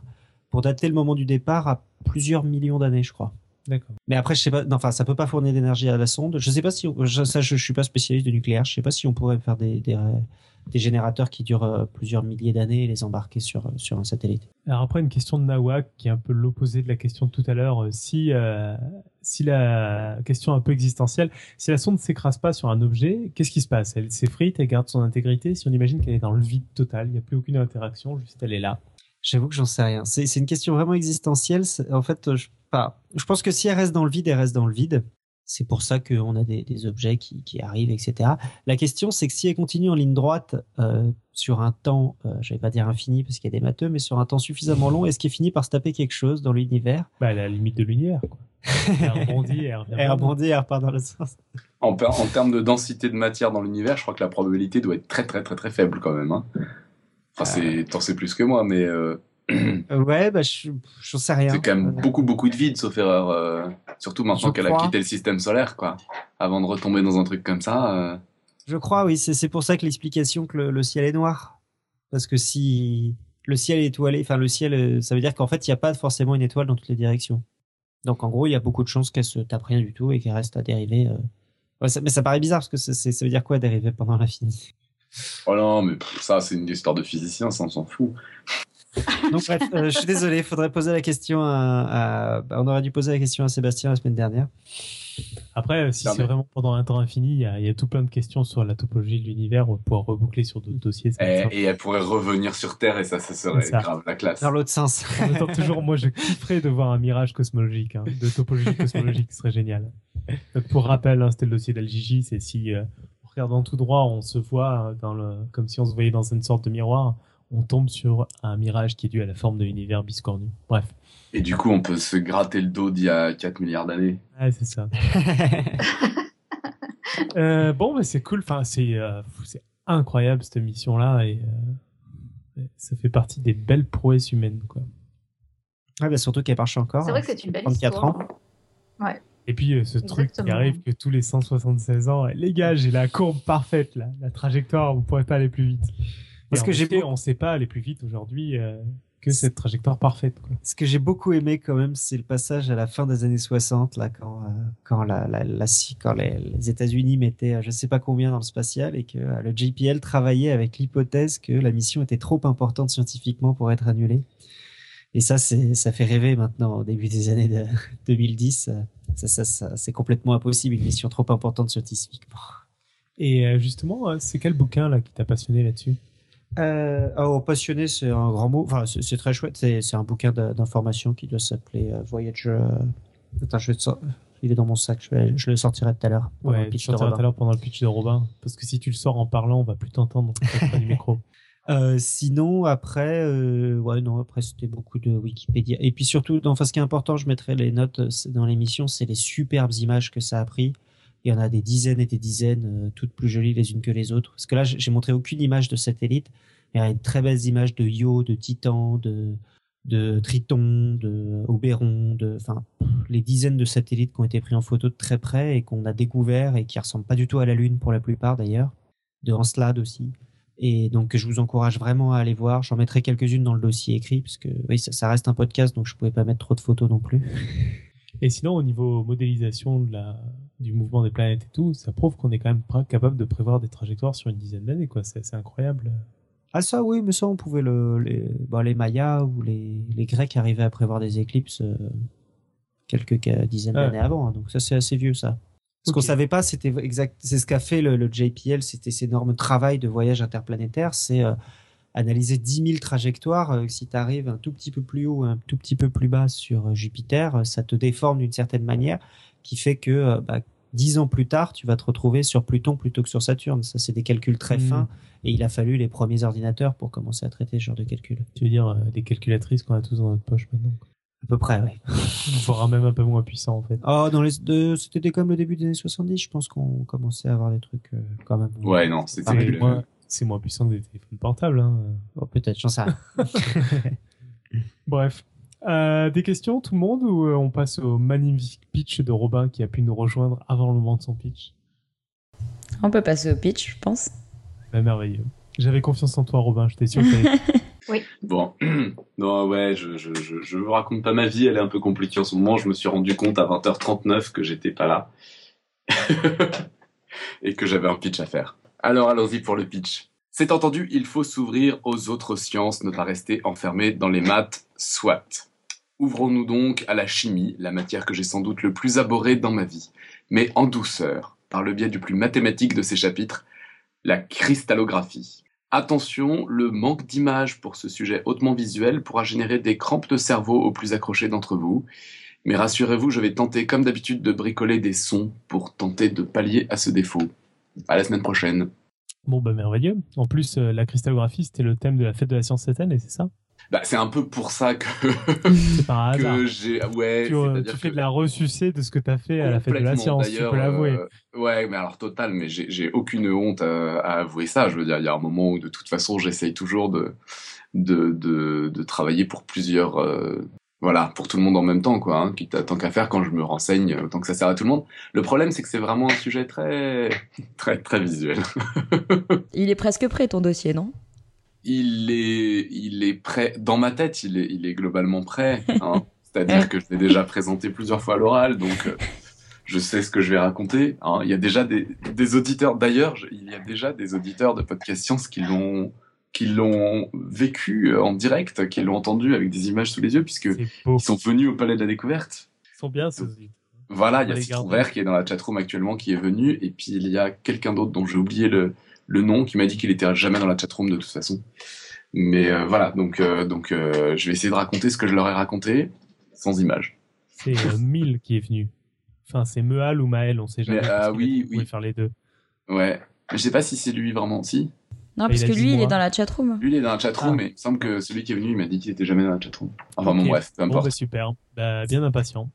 pour dater le moment du départ à plusieurs millions d'années, je crois. D'accord. Mais après, je sais pas. non, Enfin, ça peut pas fournir d'énergie à la sonde. Je sais pas si. on- je, ça, je, je suis pas spécialiste de nucléaire. Je sais pas si on pourrait faire des des, des générateurs qui durent euh, plusieurs milliers d'années et les embarquer sur euh, sur un satellite. Alors après, une question de Nawak qui est un peu l'opposé de la question de tout à l'heure. Euh, Si, euh, si la question un peu existentielle, si la sonde ne s'écrase pas sur un objet, qu'est-ce qui se passe? Elle s'effrite, elle garde son intégrité? Si on imagine qu'elle est dans le vide total, il n'y a plus aucune interaction, juste elle est là. J'avoue que j'en sais rien. C'est une question vraiment existentielle. En fait, je, pas. je pense que si elle reste dans le vide, elle reste dans le vide. C'est pour ça qu'on a des, des objets qui, qui arrivent, etc. La question, c'est que si elle continue en ligne droite euh, sur un temps, euh, je vais pas dire infini parce qu'il y a des matheux, mais sur un temps suffisamment long, est-ce qu'elle finit par se taper quelque chose dans l'univers? Bah, elle est à la limite de l'univers. quoi. Elle rebondit elle. Elle rebondit, elle repart dans le sens. En termes de densité de matière dans l'univers, je crois que la probabilité doit être très très très très faible quand même. Hein. Enfin, c'est, t'en sais plus que moi, mais euh, Euh, ouais, bah, je j'en sais rien. c'est quand même Euh, beaucoup beaucoup de vide, sauf erreur. euh, surtout maintenant qu'elle a quitté le système solaire, quoi. Avant de retomber dans un truc comme ça. euh, Je crois, oui. C'est pour ça que l'explication que le, le ciel est noir. Parce que si le ciel est étoilé, enfin le ciel, euh, ça veut dire qu'en fait, il n'y a pas forcément une étoile dans toutes les directions. Donc en gros, il y a beaucoup de chances qu'elle se tape rien du tout et qu'elle reste à dériver. euh. Ouais, ça- mais ça paraît bizarre parce que ça veut dire quoi dériver pendant l'infini? Oh non, mais ça, c'est une histoire de physicien, ça, on s'en fout. Donc bref, euh, je suis désolé, il faudrait poser la question à, à- bah, on aurait dû poser la question à Sébastien la semaine dernière. Après, euh, si c'est mais- vraiment pendant un temps infini, il y a, il y a tout plein de questions sur la topologie de l'univers. On va pouvoir reboucler sur d'autres dossiers. être Et, elle pourrait revenir sur Terre et ça, ça serait ça. grave la classe. Dans l'autre sens. En toujours, moi, je kifferais de voir un mirage cosmologique, hein, de topologie cosmologique, ce serait génial. Donc, pour rappel, hein, c'était le dossier d'Al-Gigi, c'est si, euh, regardant tout droit, on se voit dans le, comme si on se voyait dans une sorte de miroir, on tombe sur un mirage qui est dû à la forme de l'univers biscornu. Bref. Et du coup, on peut se gratter le dos d'il y a 4 milliards d'années. Ouais, c'est ça. Euh, bon, mais c'est cool. Enfin, c'est, euh, c'est incroyable cette mission-là et euh, ça fait partie des belles prouesses humaines, quoi. Ouais, bah, surtout qu'elle marche encore. C'est vrai que c'est une belle 34 histoire. ans. Et puis euh, ce truc qui arrive que tous les 176 ans, les gars, j'ai la courbe parfaite là, la trajectoire, vous pourrez pas aller plus vite. Parce que j'ai on sait pas aller plus vite aujourd'hui euh, que cette trajectoire parfaite. Quoi. Ce que j'ai beaucoup aimé quand même, c'est le passage à la fin des années 60, là, quand, euh, quand, la, la, la- quand les, les États-Unis mettaient je sais pas combien dans le spatial et que euh, le JPL travaillait avec l'hypothèse que la mission était trop importante scientifiquement pour être annulée. Et ça, c'est, ça fait rêver maintenant au début des années de 2010. Ça, ça, ça, c'est complètement impossible, une mission trop importante scientifiquement. Et euh, justement, euh, c'est quel bouquin là qui t'a passionné là-dessus? Euh, oh, passionné, c'est un grand mot. Enfin, c'est très chouette. C'est c'est un bouquin d'information qui doit s'appeler euh, Voyager. euh, Attends, je vais te Il est dans mon sac. Je, vais- je le sortirai tout à l'heure. le Ouais, de sortiras tout à l'heure pendant le pitch de Robin, parce que si tu le sors en parlant, on va plus t'entendre du micro. Euh, sinon, après, euh, ouais, non, après c'était beaucoup de Wikipédia. Et puis surtout, enfin, ce qui est important, je mettrai les notes euh, dans l'émission, c'est les superbes images que ça a pris. Il y en a des dizaines et des dizaines, toutes plus jolies les unes que les autres. Parce que là, j'ai montré aucune image de satellite, il y a de très belles images de Io, de Titan, de de Triton, de Oberon, enfin, les dizaines de satellites qui ont été pris en photo de très près et qu'on a découvert et qui ressemblent pas du tout à la Lune pour la plupart d'ailleurs, de Encelade aussi. Et donc, je vous encourage vraiment à aller voir. J'en mettrai quelques-unes dans le dossier écrit, parce que oui, ça, ça reste un podcast, donc je pouvais pas mettre trop de photos non plus. Et sinon, au niveau modélisation de la, du mouvement des planètes et tout, ça prouve qu'on est quand même pas capable de prévoir des trajectoires sur une dizaine d'années, quoi. C'est c'est incroyable. Ah ça, oui, mais ça, on pouvait le, les, bah, les Mayas ou les, les Grecs arrivaient à prévoir des éclipses euh, quelques ca- dizaines Ah. d'années avant. hein. donc ça, c'est assez vieux, ça. Ce Ok. qu'on savait pas, c'était exact, c'est ce qu'a fait le, le JPL, c'était cet énorme travail de voyage interplanétaire, c'est euh, analyser 10 000 trajectoires. Euh, si tu arrives un tout petit peu plus haut, un tout petit peu plus bas sur euh, Jupiter, ça te déforme d'une certaine manière, qui fait que euh, bah, 10 ans plus tard, tu vas te retrouver sur Pluton plutôt que sur Saturne. Ça, c'est des calculs très Mhm. fins, et il a fallu les premiers ordinateurs pour commencer à traiter ce genre de calculs. Tu veux dire, euh, des calculatrices qu'on a tous dans notre poche maintenant. À peu près, oui. Voire même un peu moins puissant, en fait. Oh, dans les, de, c'était comme le début des années 70, je pense qu'on commençait à avoir des trucs euh, quand même. Ouais, non, c'était le- Moins- C'est moins puissant que des téléphones portables. Hein. Oh, peut-être, j'en sais rien. Bref. Euh, des questions, tout le monde, ou euh, on passe au magnifique pitch de Robin qui a pu nous rejoindre avant le moment de son pitch? On peut passer au pitch, je pense. Bah, Merveilleux. J'avais confiance en toi, Robin. J'étais sûr que Bon, non, ouais, je, je, je, je vous raconte pas ma vie, elle est un peu compliquée en ce moment. Je me suis rendu compte à 20h39 que j'étais pas là. Et que j'avais un pitch à faire. Alors allons-y pour le pitch. C'est entendu, il faut s'ouvrir aux autres sciences, ne pas rester enfermé dans les maths, soit. Ouvrons-nous donc à la chimie, la matière que j'ai sans doute le plus abhorrée dans ma vie, mais en douceur, par le biais du plus mathématique de ces chapitres, la cristallographie. Attention, le manque d'images pour ce sujet hautement visuel pourra générer des crampes de cerveau aux plus accrochés d'entre vous. Mais rassurez-vous, je vais tenter comme d'habitude de bricoler des sons pour tenter de pallier à ce défaut. À la semaine prochaine. Bon, bah merveilleux. En plus, euh, la cristallographie, c'était le thème de la fête de la science cette année, c'est ça? Bah, c'est un peu pour ça que, que j'ai... Ouais, tu, euh, tu fais que- de la ressucée de ce que t'as fait à la fête de la science, tu peux l'avouer. euh, ouais, mais alors total, mais j'ai j'ai aucune honte à, à avouer ça. Je veux dire, il y a un moment où de toute façon, j'essaye toujours de, de, de, de travailler pour plusieurs, euh, voilà, pour tout le monde en même temps, quoi. Hein, quitte à- tant qu'à faire, quand je me renseigne, autant que ça sert à tout le monde. Le problème, c'est que c'est vraiment un sujet très, très, très visuel. Il est presque prêt ton dossier, non? Il est, il est prêt. Dans ma tête, il est, il est globalement prêt. Hein. C'est-à-dire que je l'ai déjà présenté plusieurs fois à l'oral, donc euh, je sais ce que je vais raconter. hein. Il y a déjà des, des auditeurs. D'ailleurs, il y a déjà des auditeurs de Podcast Science qui l'ont, qui l'ont vécu euh, en direct, qui l'ont entendu avec des images sous les yeux, puisque ils sont venus au Palais de la Découverte. Ils sont bien, ces. Voilà, il y a Citron. Vert qui est dans la chatroom actuellement qui est venu, et puis il y a quelqu'un d'autre dont j'ai oublié le, le nom qui m'a dit qu'il était jamais dans la chatroom de toute façon. Mais euh, voilà, donc, euh, donc euh, je vais essayer de raconter ce que je leur ai raconté sans image. C'est euh, Mille qui est venu. Enfin, c'est Mehal ou Maël, on sait jamais. Euh, qu'il oui, oui. faire les deux. Ouais, mais je sais pas si c'est lui vraiment. Si, Non, parce que lui, il est dans la chatroom. lui il est dans la chatroom, Ah. mais il me semble que celui qui est venu, il m'a dit qu'il était jamais dans la chatroom. Enfin bon, bref, peu Bon, importe. bah, super. Bah, bien impatient.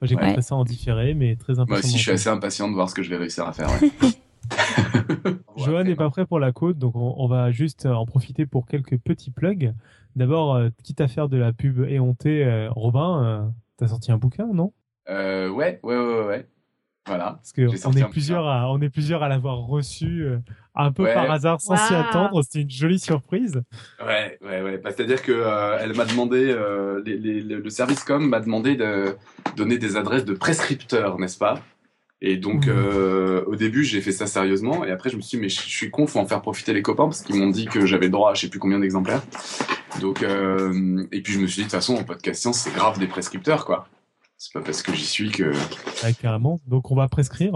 Moi, j'écouterai Ouais. ça en différé, mais très impatient. Moi aussi, je suis assez impatient de voir ce que je vais réussir à faire. Ouais. Johan n'est pas prêt pour la côte, donc on, on va juste euh, en profiter pour quelques petits plugs. D'abord, euh, quitte à faire de la pub éhontée, euh, Robin, euh, t'as sorti un bouquin, non? Euh, ouais, ouais, ouais, ouais, ouais. Voilà. Parce que on est, plusieurs à, on est plusieurs à l'avoir reçu euh, un peu Ouais. par hasard, sans s'y attendre. C'était une jolie surprise. Ouais, ouais, ouais. Bah, C'est-à-dire que euh, elle m'a demandé, euh, les- les- le le service com m'a demandé de donner des adresses de prescripteurs, n'est-ce pas? Et donc, Mhm. euh, au début, j'ai fait ça sérieusement, et après, je me suis dit, mais je, je suis con, faut en faire profiter les copains, parce qu'ils m'ont dit que j'avais le droit à je sais plus combien d'exemplaires. Donc, euh, et puis je me suis dit, de toute façon, en podcast science, c'est grave des prescripteurs, quoi. C'est pas parce que j'y suis que. Ouais, carrément. Donc on va prescrire.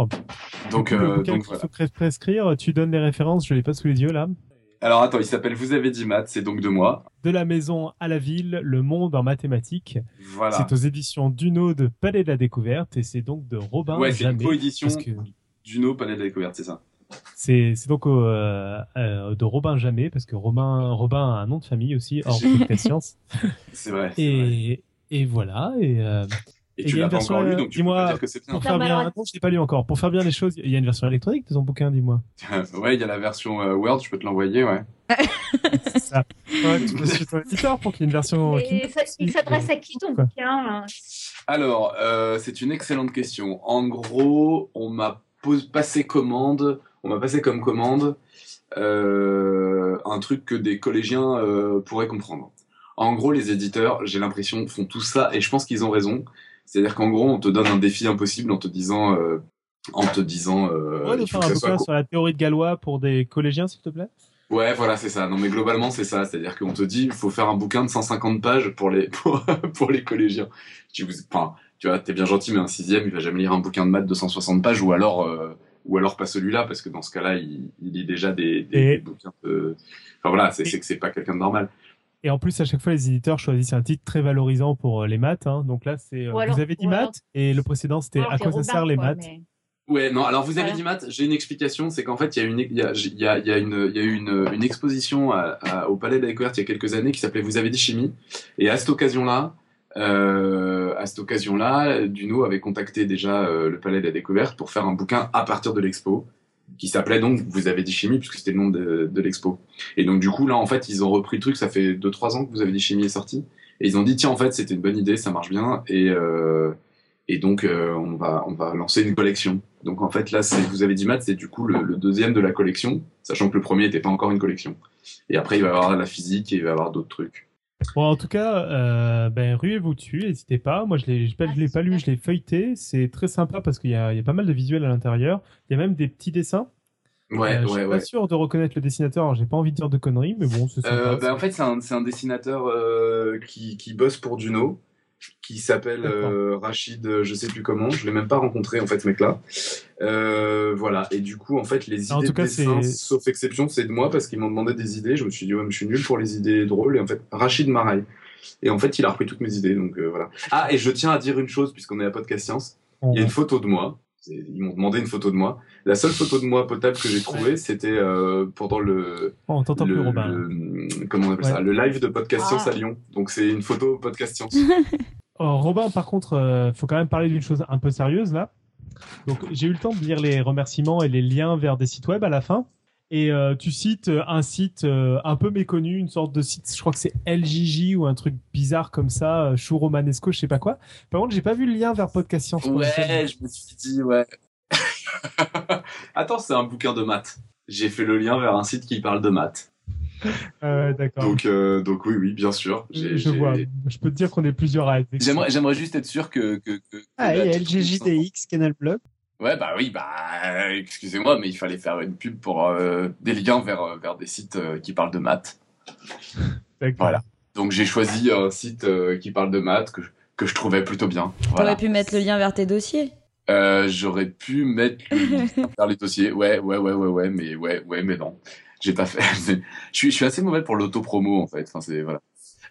Donc, euh, donc voilà. pres- prescrire, tu donnes les références, je l'ai pas sous les yeux là. Alors attends, il s'appelle Vous avez dit maths, c'est donc de moi. De la maison à la ville, le monde en mathématiques. Voilà. C'est aux éditions Duno de Palais de la Découverte et c'est donc de Robin Ouais, c'est une coédition que Juno, Palais de la Découverte, c'est ça. C'est donc euh, euh, de Robin Jamais, parce que Robin, Robin a un nom de famille aussi, hors podcast science. C'est vrai. c'est vrai. Et, et voilà. Et, euh, Et et tu l'as pas encore lu, euh, donc tu peux dis-moi, pas dire que c'est bien. pour Non, faire mais bien, alors- non, je l'ai pas lu encore. Pour faire bien les choses, il y a une version électronique de ton bouquin, dis-moi. ouais, il y a la version euh, Word, je peux te l'envoyer, ouais. C'est ça. Ouais, tu peux suivre ton éditeur pour qu'il y ait une version. Et ça- il s'adresse à qui ton bouquin Alors, euh, c'est une excellente question. En gros, on m'a passé commande, on m'a passé comme commande euh, un truc que des collégiens euh, pourraient comprendre. En gros, les éditeurs, j'ai l'impression, font tout ça et je pense qu'ils ont raison. C'est-à-dire qu'en gros, on te donne un défi impossible en te disant, euh, en te disant, euh, Ouais, de faire un bouquin sur la théorie de Galois pour des collégiens, s'il te plaît? Ouais, voilà, c'est ça. Non, mais globalement, c'est ça. C'est-à-dire qu'on te dit, il faut faire un bouquin de 150 pages pour les, pour, pour les collégiens. Tu, vous, enfin, tu vois, t'es bien gentil, mais un sixième, il va jamais lire un bouquin de maths de 160 pages, ou alors, euh, ou alors pas celui-là, parce que dans ce cas-là, il, il lit déjà des, des, Et- des bouquins de... Enfin voilà, c'est que c'est pas quelqu'un de normal. Et en plus, à chaque fois, les éditeurs choisissent un titre très valorisant pour euh, les maths. hein. Donc là, c'est euh, alors- vous avez dit alors- maths et le précédent c'était à quoi ça sert les maths? mais- Ouais, non, alors vous avez Voilà. dit maths, j'ai une explication, c'est qu'en fait, il y a une, il y a, il y a, il y a une, il y a eu une, une exposition à- à- au Palais de la Découverte il y a quelques années qui s'appelait Vous avez dit chimie. Et à cette occasion-là, euh, à cette occasion-là, Duno avait contacté déjà euh, le Palais de la Découverte pour faire un bouquin à partir de l'expo qui s'appelait donc Vous avez dit chimie puisque c'était le nom de, de l'expo. Et donc du coup là en fait ils ont repris le truc, ça fait 2-3 ans que Vous avez dit chimie est sorti et ils ont dit tiens en fait c'était une bonne idée, ça marche bien et euh, et donc euh, on va on va lancer une collection. Donc en fait là c'est Vous avez dit maths c'est du coup le, le deuxième de la collection, sachant que le premier n'était pas encore une collection. Et après il va y avoir la physique et il va y avoir d'autres trucs. Bon, en tout cas, euh, ben, ruez-vous dessus, n'hésitez pas. Moi, je l'ai, je, je l'ai pas lu, je l'ai feuilleté. C'est très sympa parce qu'il y a, il y a pas mal de visuels à l'intérieur. Il y a même des petits dessins. Ouais Euh, je ouais suis ouais. pas sûr de reconnaître le dessinateur. alors J'ai pas envie de dire de conneries, mais bon, c'est sympa. Euh, ben, en fait, c'est un, c'est un dessinateur euh, qui, qui bosse pour Duno, qui s'appelle euh, Rachid, euh, je sais plus comment. Je l'ai même pas rencontré en fait, ce mec-là. Euh, voilà. Et du coup, en fait, les idées En tout de cas, dessin, c'est- sauf exception, c'est de moi parce qu'ils m'ont demandé des idées. Je me suis dit, ouais, mais je suis nul pour les idées drôles. Et en fait, Rachid Maraï. Et en fait, il a repris toutes mes idées. Donc euh, voilà. Ah, et je tiens à dire une chose puisqu'on est à Podcast Science. Il y a une photo de moi. Ils m'ont demandé une photo de moi. La seule photo de moi potable que j'ai trouvée, c'était euh, pendant le, Oh, on t'entend plus, le, Robin. le- comment on appelle Ouais. ça le live de podcast Ah. science à Lyon donc c'est une photo podcast science Oh, Robin, par contre, euh, faut quand même parler d'une chose un peu sérieuse là. Donc, j'ai eu le temps de lire les remerciements et les liens vers des sites web à la fin. Et euh, tu cites euh, un site euh, un peu méconnu, une sorte de site, je crois que c'est LJJ ou un truc bizarre comme ça, Chou Romanesco, je sais pas quoi. Par contre, j'ai pas vu le lien vers Podcast Science. ouais je me suis dit ouais attends c'est un bouquin de maths j'ai fait le lien vers un site qui parle de maths Euh, D'accord. donc euh, donc oui oui bien sûr J'ai- Je j'ai- vois. Je peux te dire qu'on est plusieurs à être. j'aimerais j'aimerais juste être sûr que, que, que- que Ah, la- et LGJDX, Canal Blog. Ouais bah oui bah excusez-moi mais il fallait faire une pub pour euh, des liens vers euh, vers des sites euh, qui parlent de maths voilà donc j'ai choisi un site euh, qui parle de maths que je, que je trouvais plutôt bien voilà T'aurais pu mettre le lien vers tes dossiers. Euh, j'aurais pu mettre le lien vers les dossiers. Ouais, ouais, ouais, ouais, ouais, mais ouais, ouais, mais non. J'ai pas fait. je suis, je suis assez mauvais pour l'auto-promo, en fait. Enfin, c'est, voilà.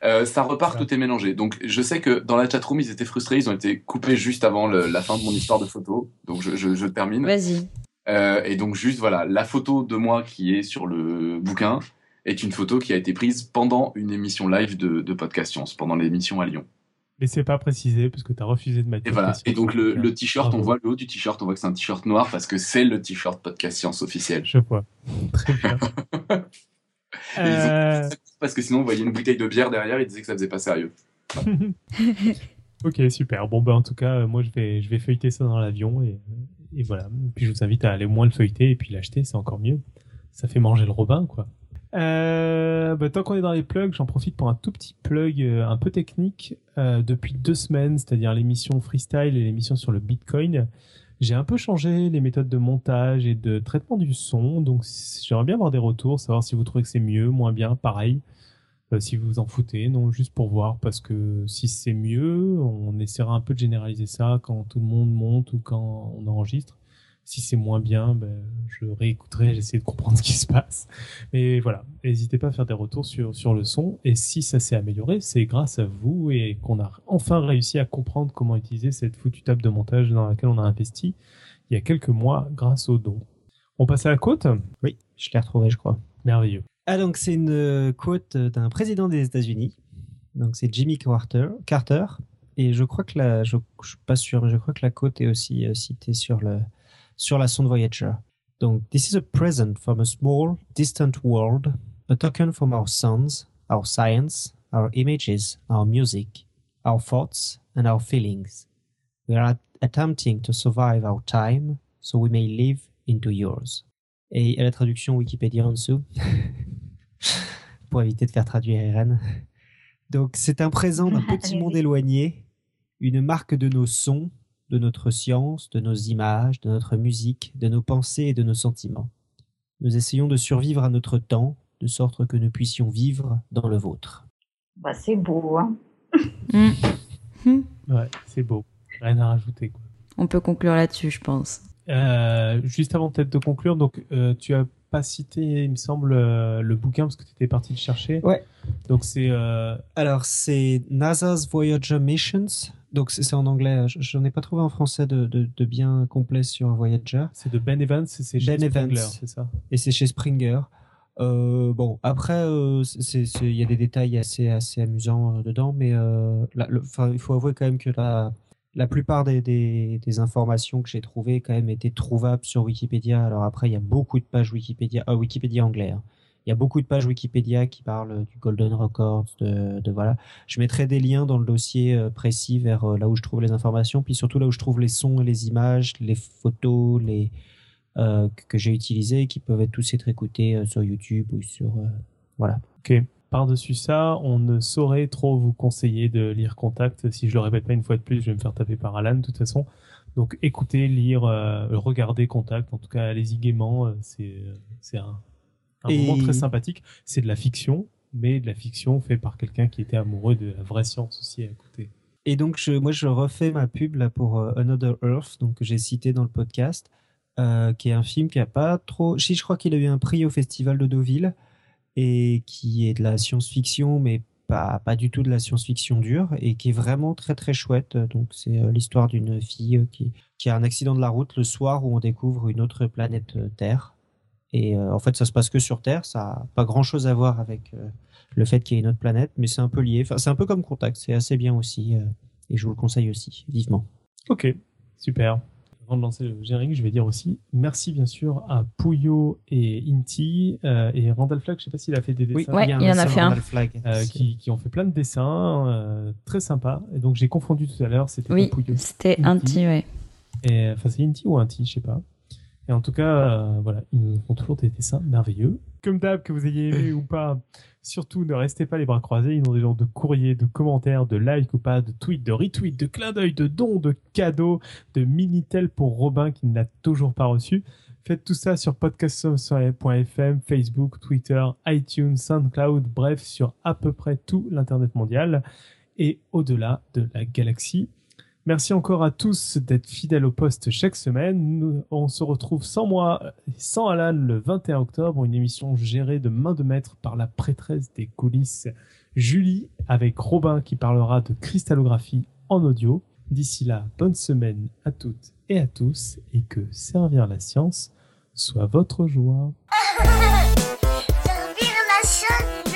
Euh, ça repart, tout est mélangé. Donc, je sais que dans la chatroom, ils étaient frustrés. Ils ont été coupés juste avant le- la fin de mon histoire de photo. Donc, je, je, je termine. Vas-y. Euh, et donc, juste, voilà, la photo de moi qui est sur le bouquin est une photo qui a été prise pendant une émission live de, de Podcast Science, pendant l'émission à Lyon. Mais c'est pas précisé parce que t'as refusé de mettre. Et voilà. Et donc le, t-shirt, on voit le haut du t-shirt, on voit que c'est un t-shirt noir parce que c'est le t-shirt podcast science officiel. Je vois. Très bien. Et ils ont- Euh, Parce que sinon, on voyait une bouteille de bière derrière, ils disaient que ça faisait pas sérieux. ok, super. Bon, ben, en tout cas, moi, je vais, je vais feuilleter ça dans l'avion et, et voilà. Puis, je vous invite à aller au moins le feuilleter et puis l'acheter, c'est encore mieux. Ça fait manger le Robin, quoi. Euh, bah, tant qu'on est dans les plugs, j'en profite pour un tout petit plug euh, un peu technique. Euh, depuis deux semaines, c'est-à-dire l'émission Freestyle et l'émission sur le Bitcoin, j'ai un peu changé les méthodes de montage et de traitement du son. Donc, j'aimerais bien avoir des retours, savoir si vous trouvez que c'est mieux, moins bien, pareil. Euh, si vous vous en foutez, non, juste pour voir, parce que si c'est mieux, on essaiera un peu de généraliser ça quand tout le monde monte ou quand on enregistre. Si c'est moins bien, ben, je réécouterai, j'essaie de comprendre ce qui se passe. Mais voilà, n'hésitez pas à faire des retours sur, sur le son. Et si ça s'est amélioré, c'est grâce à vous et qu'on a enfin réussi à comprendre comment utiliser cette foutue table de montage dans laquelle on a investi il y a quelques mois grâce aux dons. On passe à la côte? Oui, je l'ai retrouvé, je crois. Merveilleux. Ah, donc c'est une euh, quote d'un président des États-Unis. Donc c'est Jimmy Carter. Carter. Et je crois que la, je, je suis pas sûr, mais je crois que la quote est aussi euh, citée sur le, sur la sonde Voyager. Donc, this is a present from a small, distant world, a token from our sons, our science, our images, our music, our thoughts, and our feelings. We are at- attempting to survive our time, so we may live into yours. Et a la traduction Wikipédia en dessous, pour éviter de faire traduire Irène. Donc, c'est un présent d'un petit monde éloigné, une marque de nos sons, de notre science, de nos images, de notre musique, de nos pensées et de nos sentiments. Nous essayons de survivre à notre temps, de sorte que nous puissions vivre dans le vôtre. Bah, c'est beau. Hein. Hmm. Ouais, c'est beau. Rien à rajouter. Quoi. On peut conclure là-dessus, je pense. Euh, juste avant peut-être de conclure, donc euh, tu as pas cité, il me semble, euh, le bouquin parce que tu étais parti le chercher. Ouais. Donc c'est euh, Alors, c'est NASA's Voyager Missions. Donc, c'est en anglais. Je- J'en ai pas trouvé en français de, de- de bien complet sur Voyager. c'est de Ben Evans, c'est chez Ben Evans. c'est ça? Et c'est chez Springer. Euh, bon, après, euh, il y a des détails assez, assez amusants euh, dedans, mais la- le- 'fin, il faut avouer quand même que la, la plupart des, des, des informations que j'ai trouvées quand même étaient trouvables sur Wikipédia. Alors après, il y a beaucoup de pages Wikipédia, Wikipédia anglais. hein. Il y a beaucoup de pages Wikipédia qui parlent du Golden Records, de, voilà. Je mettrai des liens dans le dossier euh, précis vers euh, là où je trouve les informations, puis surtout là où je trouve les sons les images, les photos, les euh, que- j'ai utilisés et qui peuvent tous être écoutés sur YouTube ou sur voilà. Ok. Par-dessus ça, on ne saurait trop vous conseiller de lire Contact. Si je le répète pas une fois de plus, je vais me faire taper par Alan de toute façon. Donc écoutez, lire, regardez Contact. En tout cas, allez-y gaiement. c'est un, un Et- moment très sympathique. C'est de la fiction, mais de la fiction faite par quelqu'un qui était amoureux de la vraie science aussi à. Et donc je, moi je refais ma pub là pour euh, Another Earth, donc que j'ai cité dans le podcast, euh, qui est un film qui a pas trop. Si je crois qu'il a eu un prix au festival de Deauville et qui est de la science-fiction, mais pas pas du tout de la science-fiction dure et qui est vraiment très très chouette. Donc c'est euh, l'histoire d'une fille qui qui a un accident de la route le soir où on découvre une autre planète Terre. Et euh, en fait, ça se passe que sur Terre. Ça a pas grand chose à voir avec euh, le fait qu'il y ait une autre planète, mais c'est un peu lié. Enfin, c'est un peu comme Contact. C'est assez bien aussi. euh, et je vous le conseille aussi, vivement. Ok, super. Avant de lancer le générique, je vais dire aussi merci bien sûr à Pouillot et Inti euh, et Randall Flagg. Je sais pas s'il a fait des dessins. Ouais, y a il en a fait un. Euh, qui, qui ont fait plein de dessins euh, très sympas. Et donc j'ai confondu tout à l'heure, c'était Oui, Pouillot. c'était petit, ouais. Et, enfin, c'est Inti ou Inti, je sais pas. Et en tout cas, euh, voilà, ils nous font toujours des dessins merveilleux. Comme d'hab, que vous ayez aimé ou pas, surtout ne restez pas les bras croisés. Ils ont des genres de courriers, de commentaires, de likes ou pas, de tweets, de retweets, de clins d'œil, de dons, de cadeaux, de minitel pour Robin qui ne l'a toujours pas reçu. Faites tout ça sur podcastsomsoleil.fm, Facebook, Twitter, iTunes, SoundCloud, bref, sur à peu près tout l'Internet mondial et au-delà de la galaxie. Merci encore à tous d'être fidèles au poste chaque semaine. Nous, on se retrouve sans moi, sans Alan, le 21 octobre, une émission gérée de main de maître par la prêtresse des coulisses, Julie, avec Robin qui parlera de cristallographie en audio. D'ici là, bonne semaine à toutes et à tous, et que servir la science soit votre joie. Ha!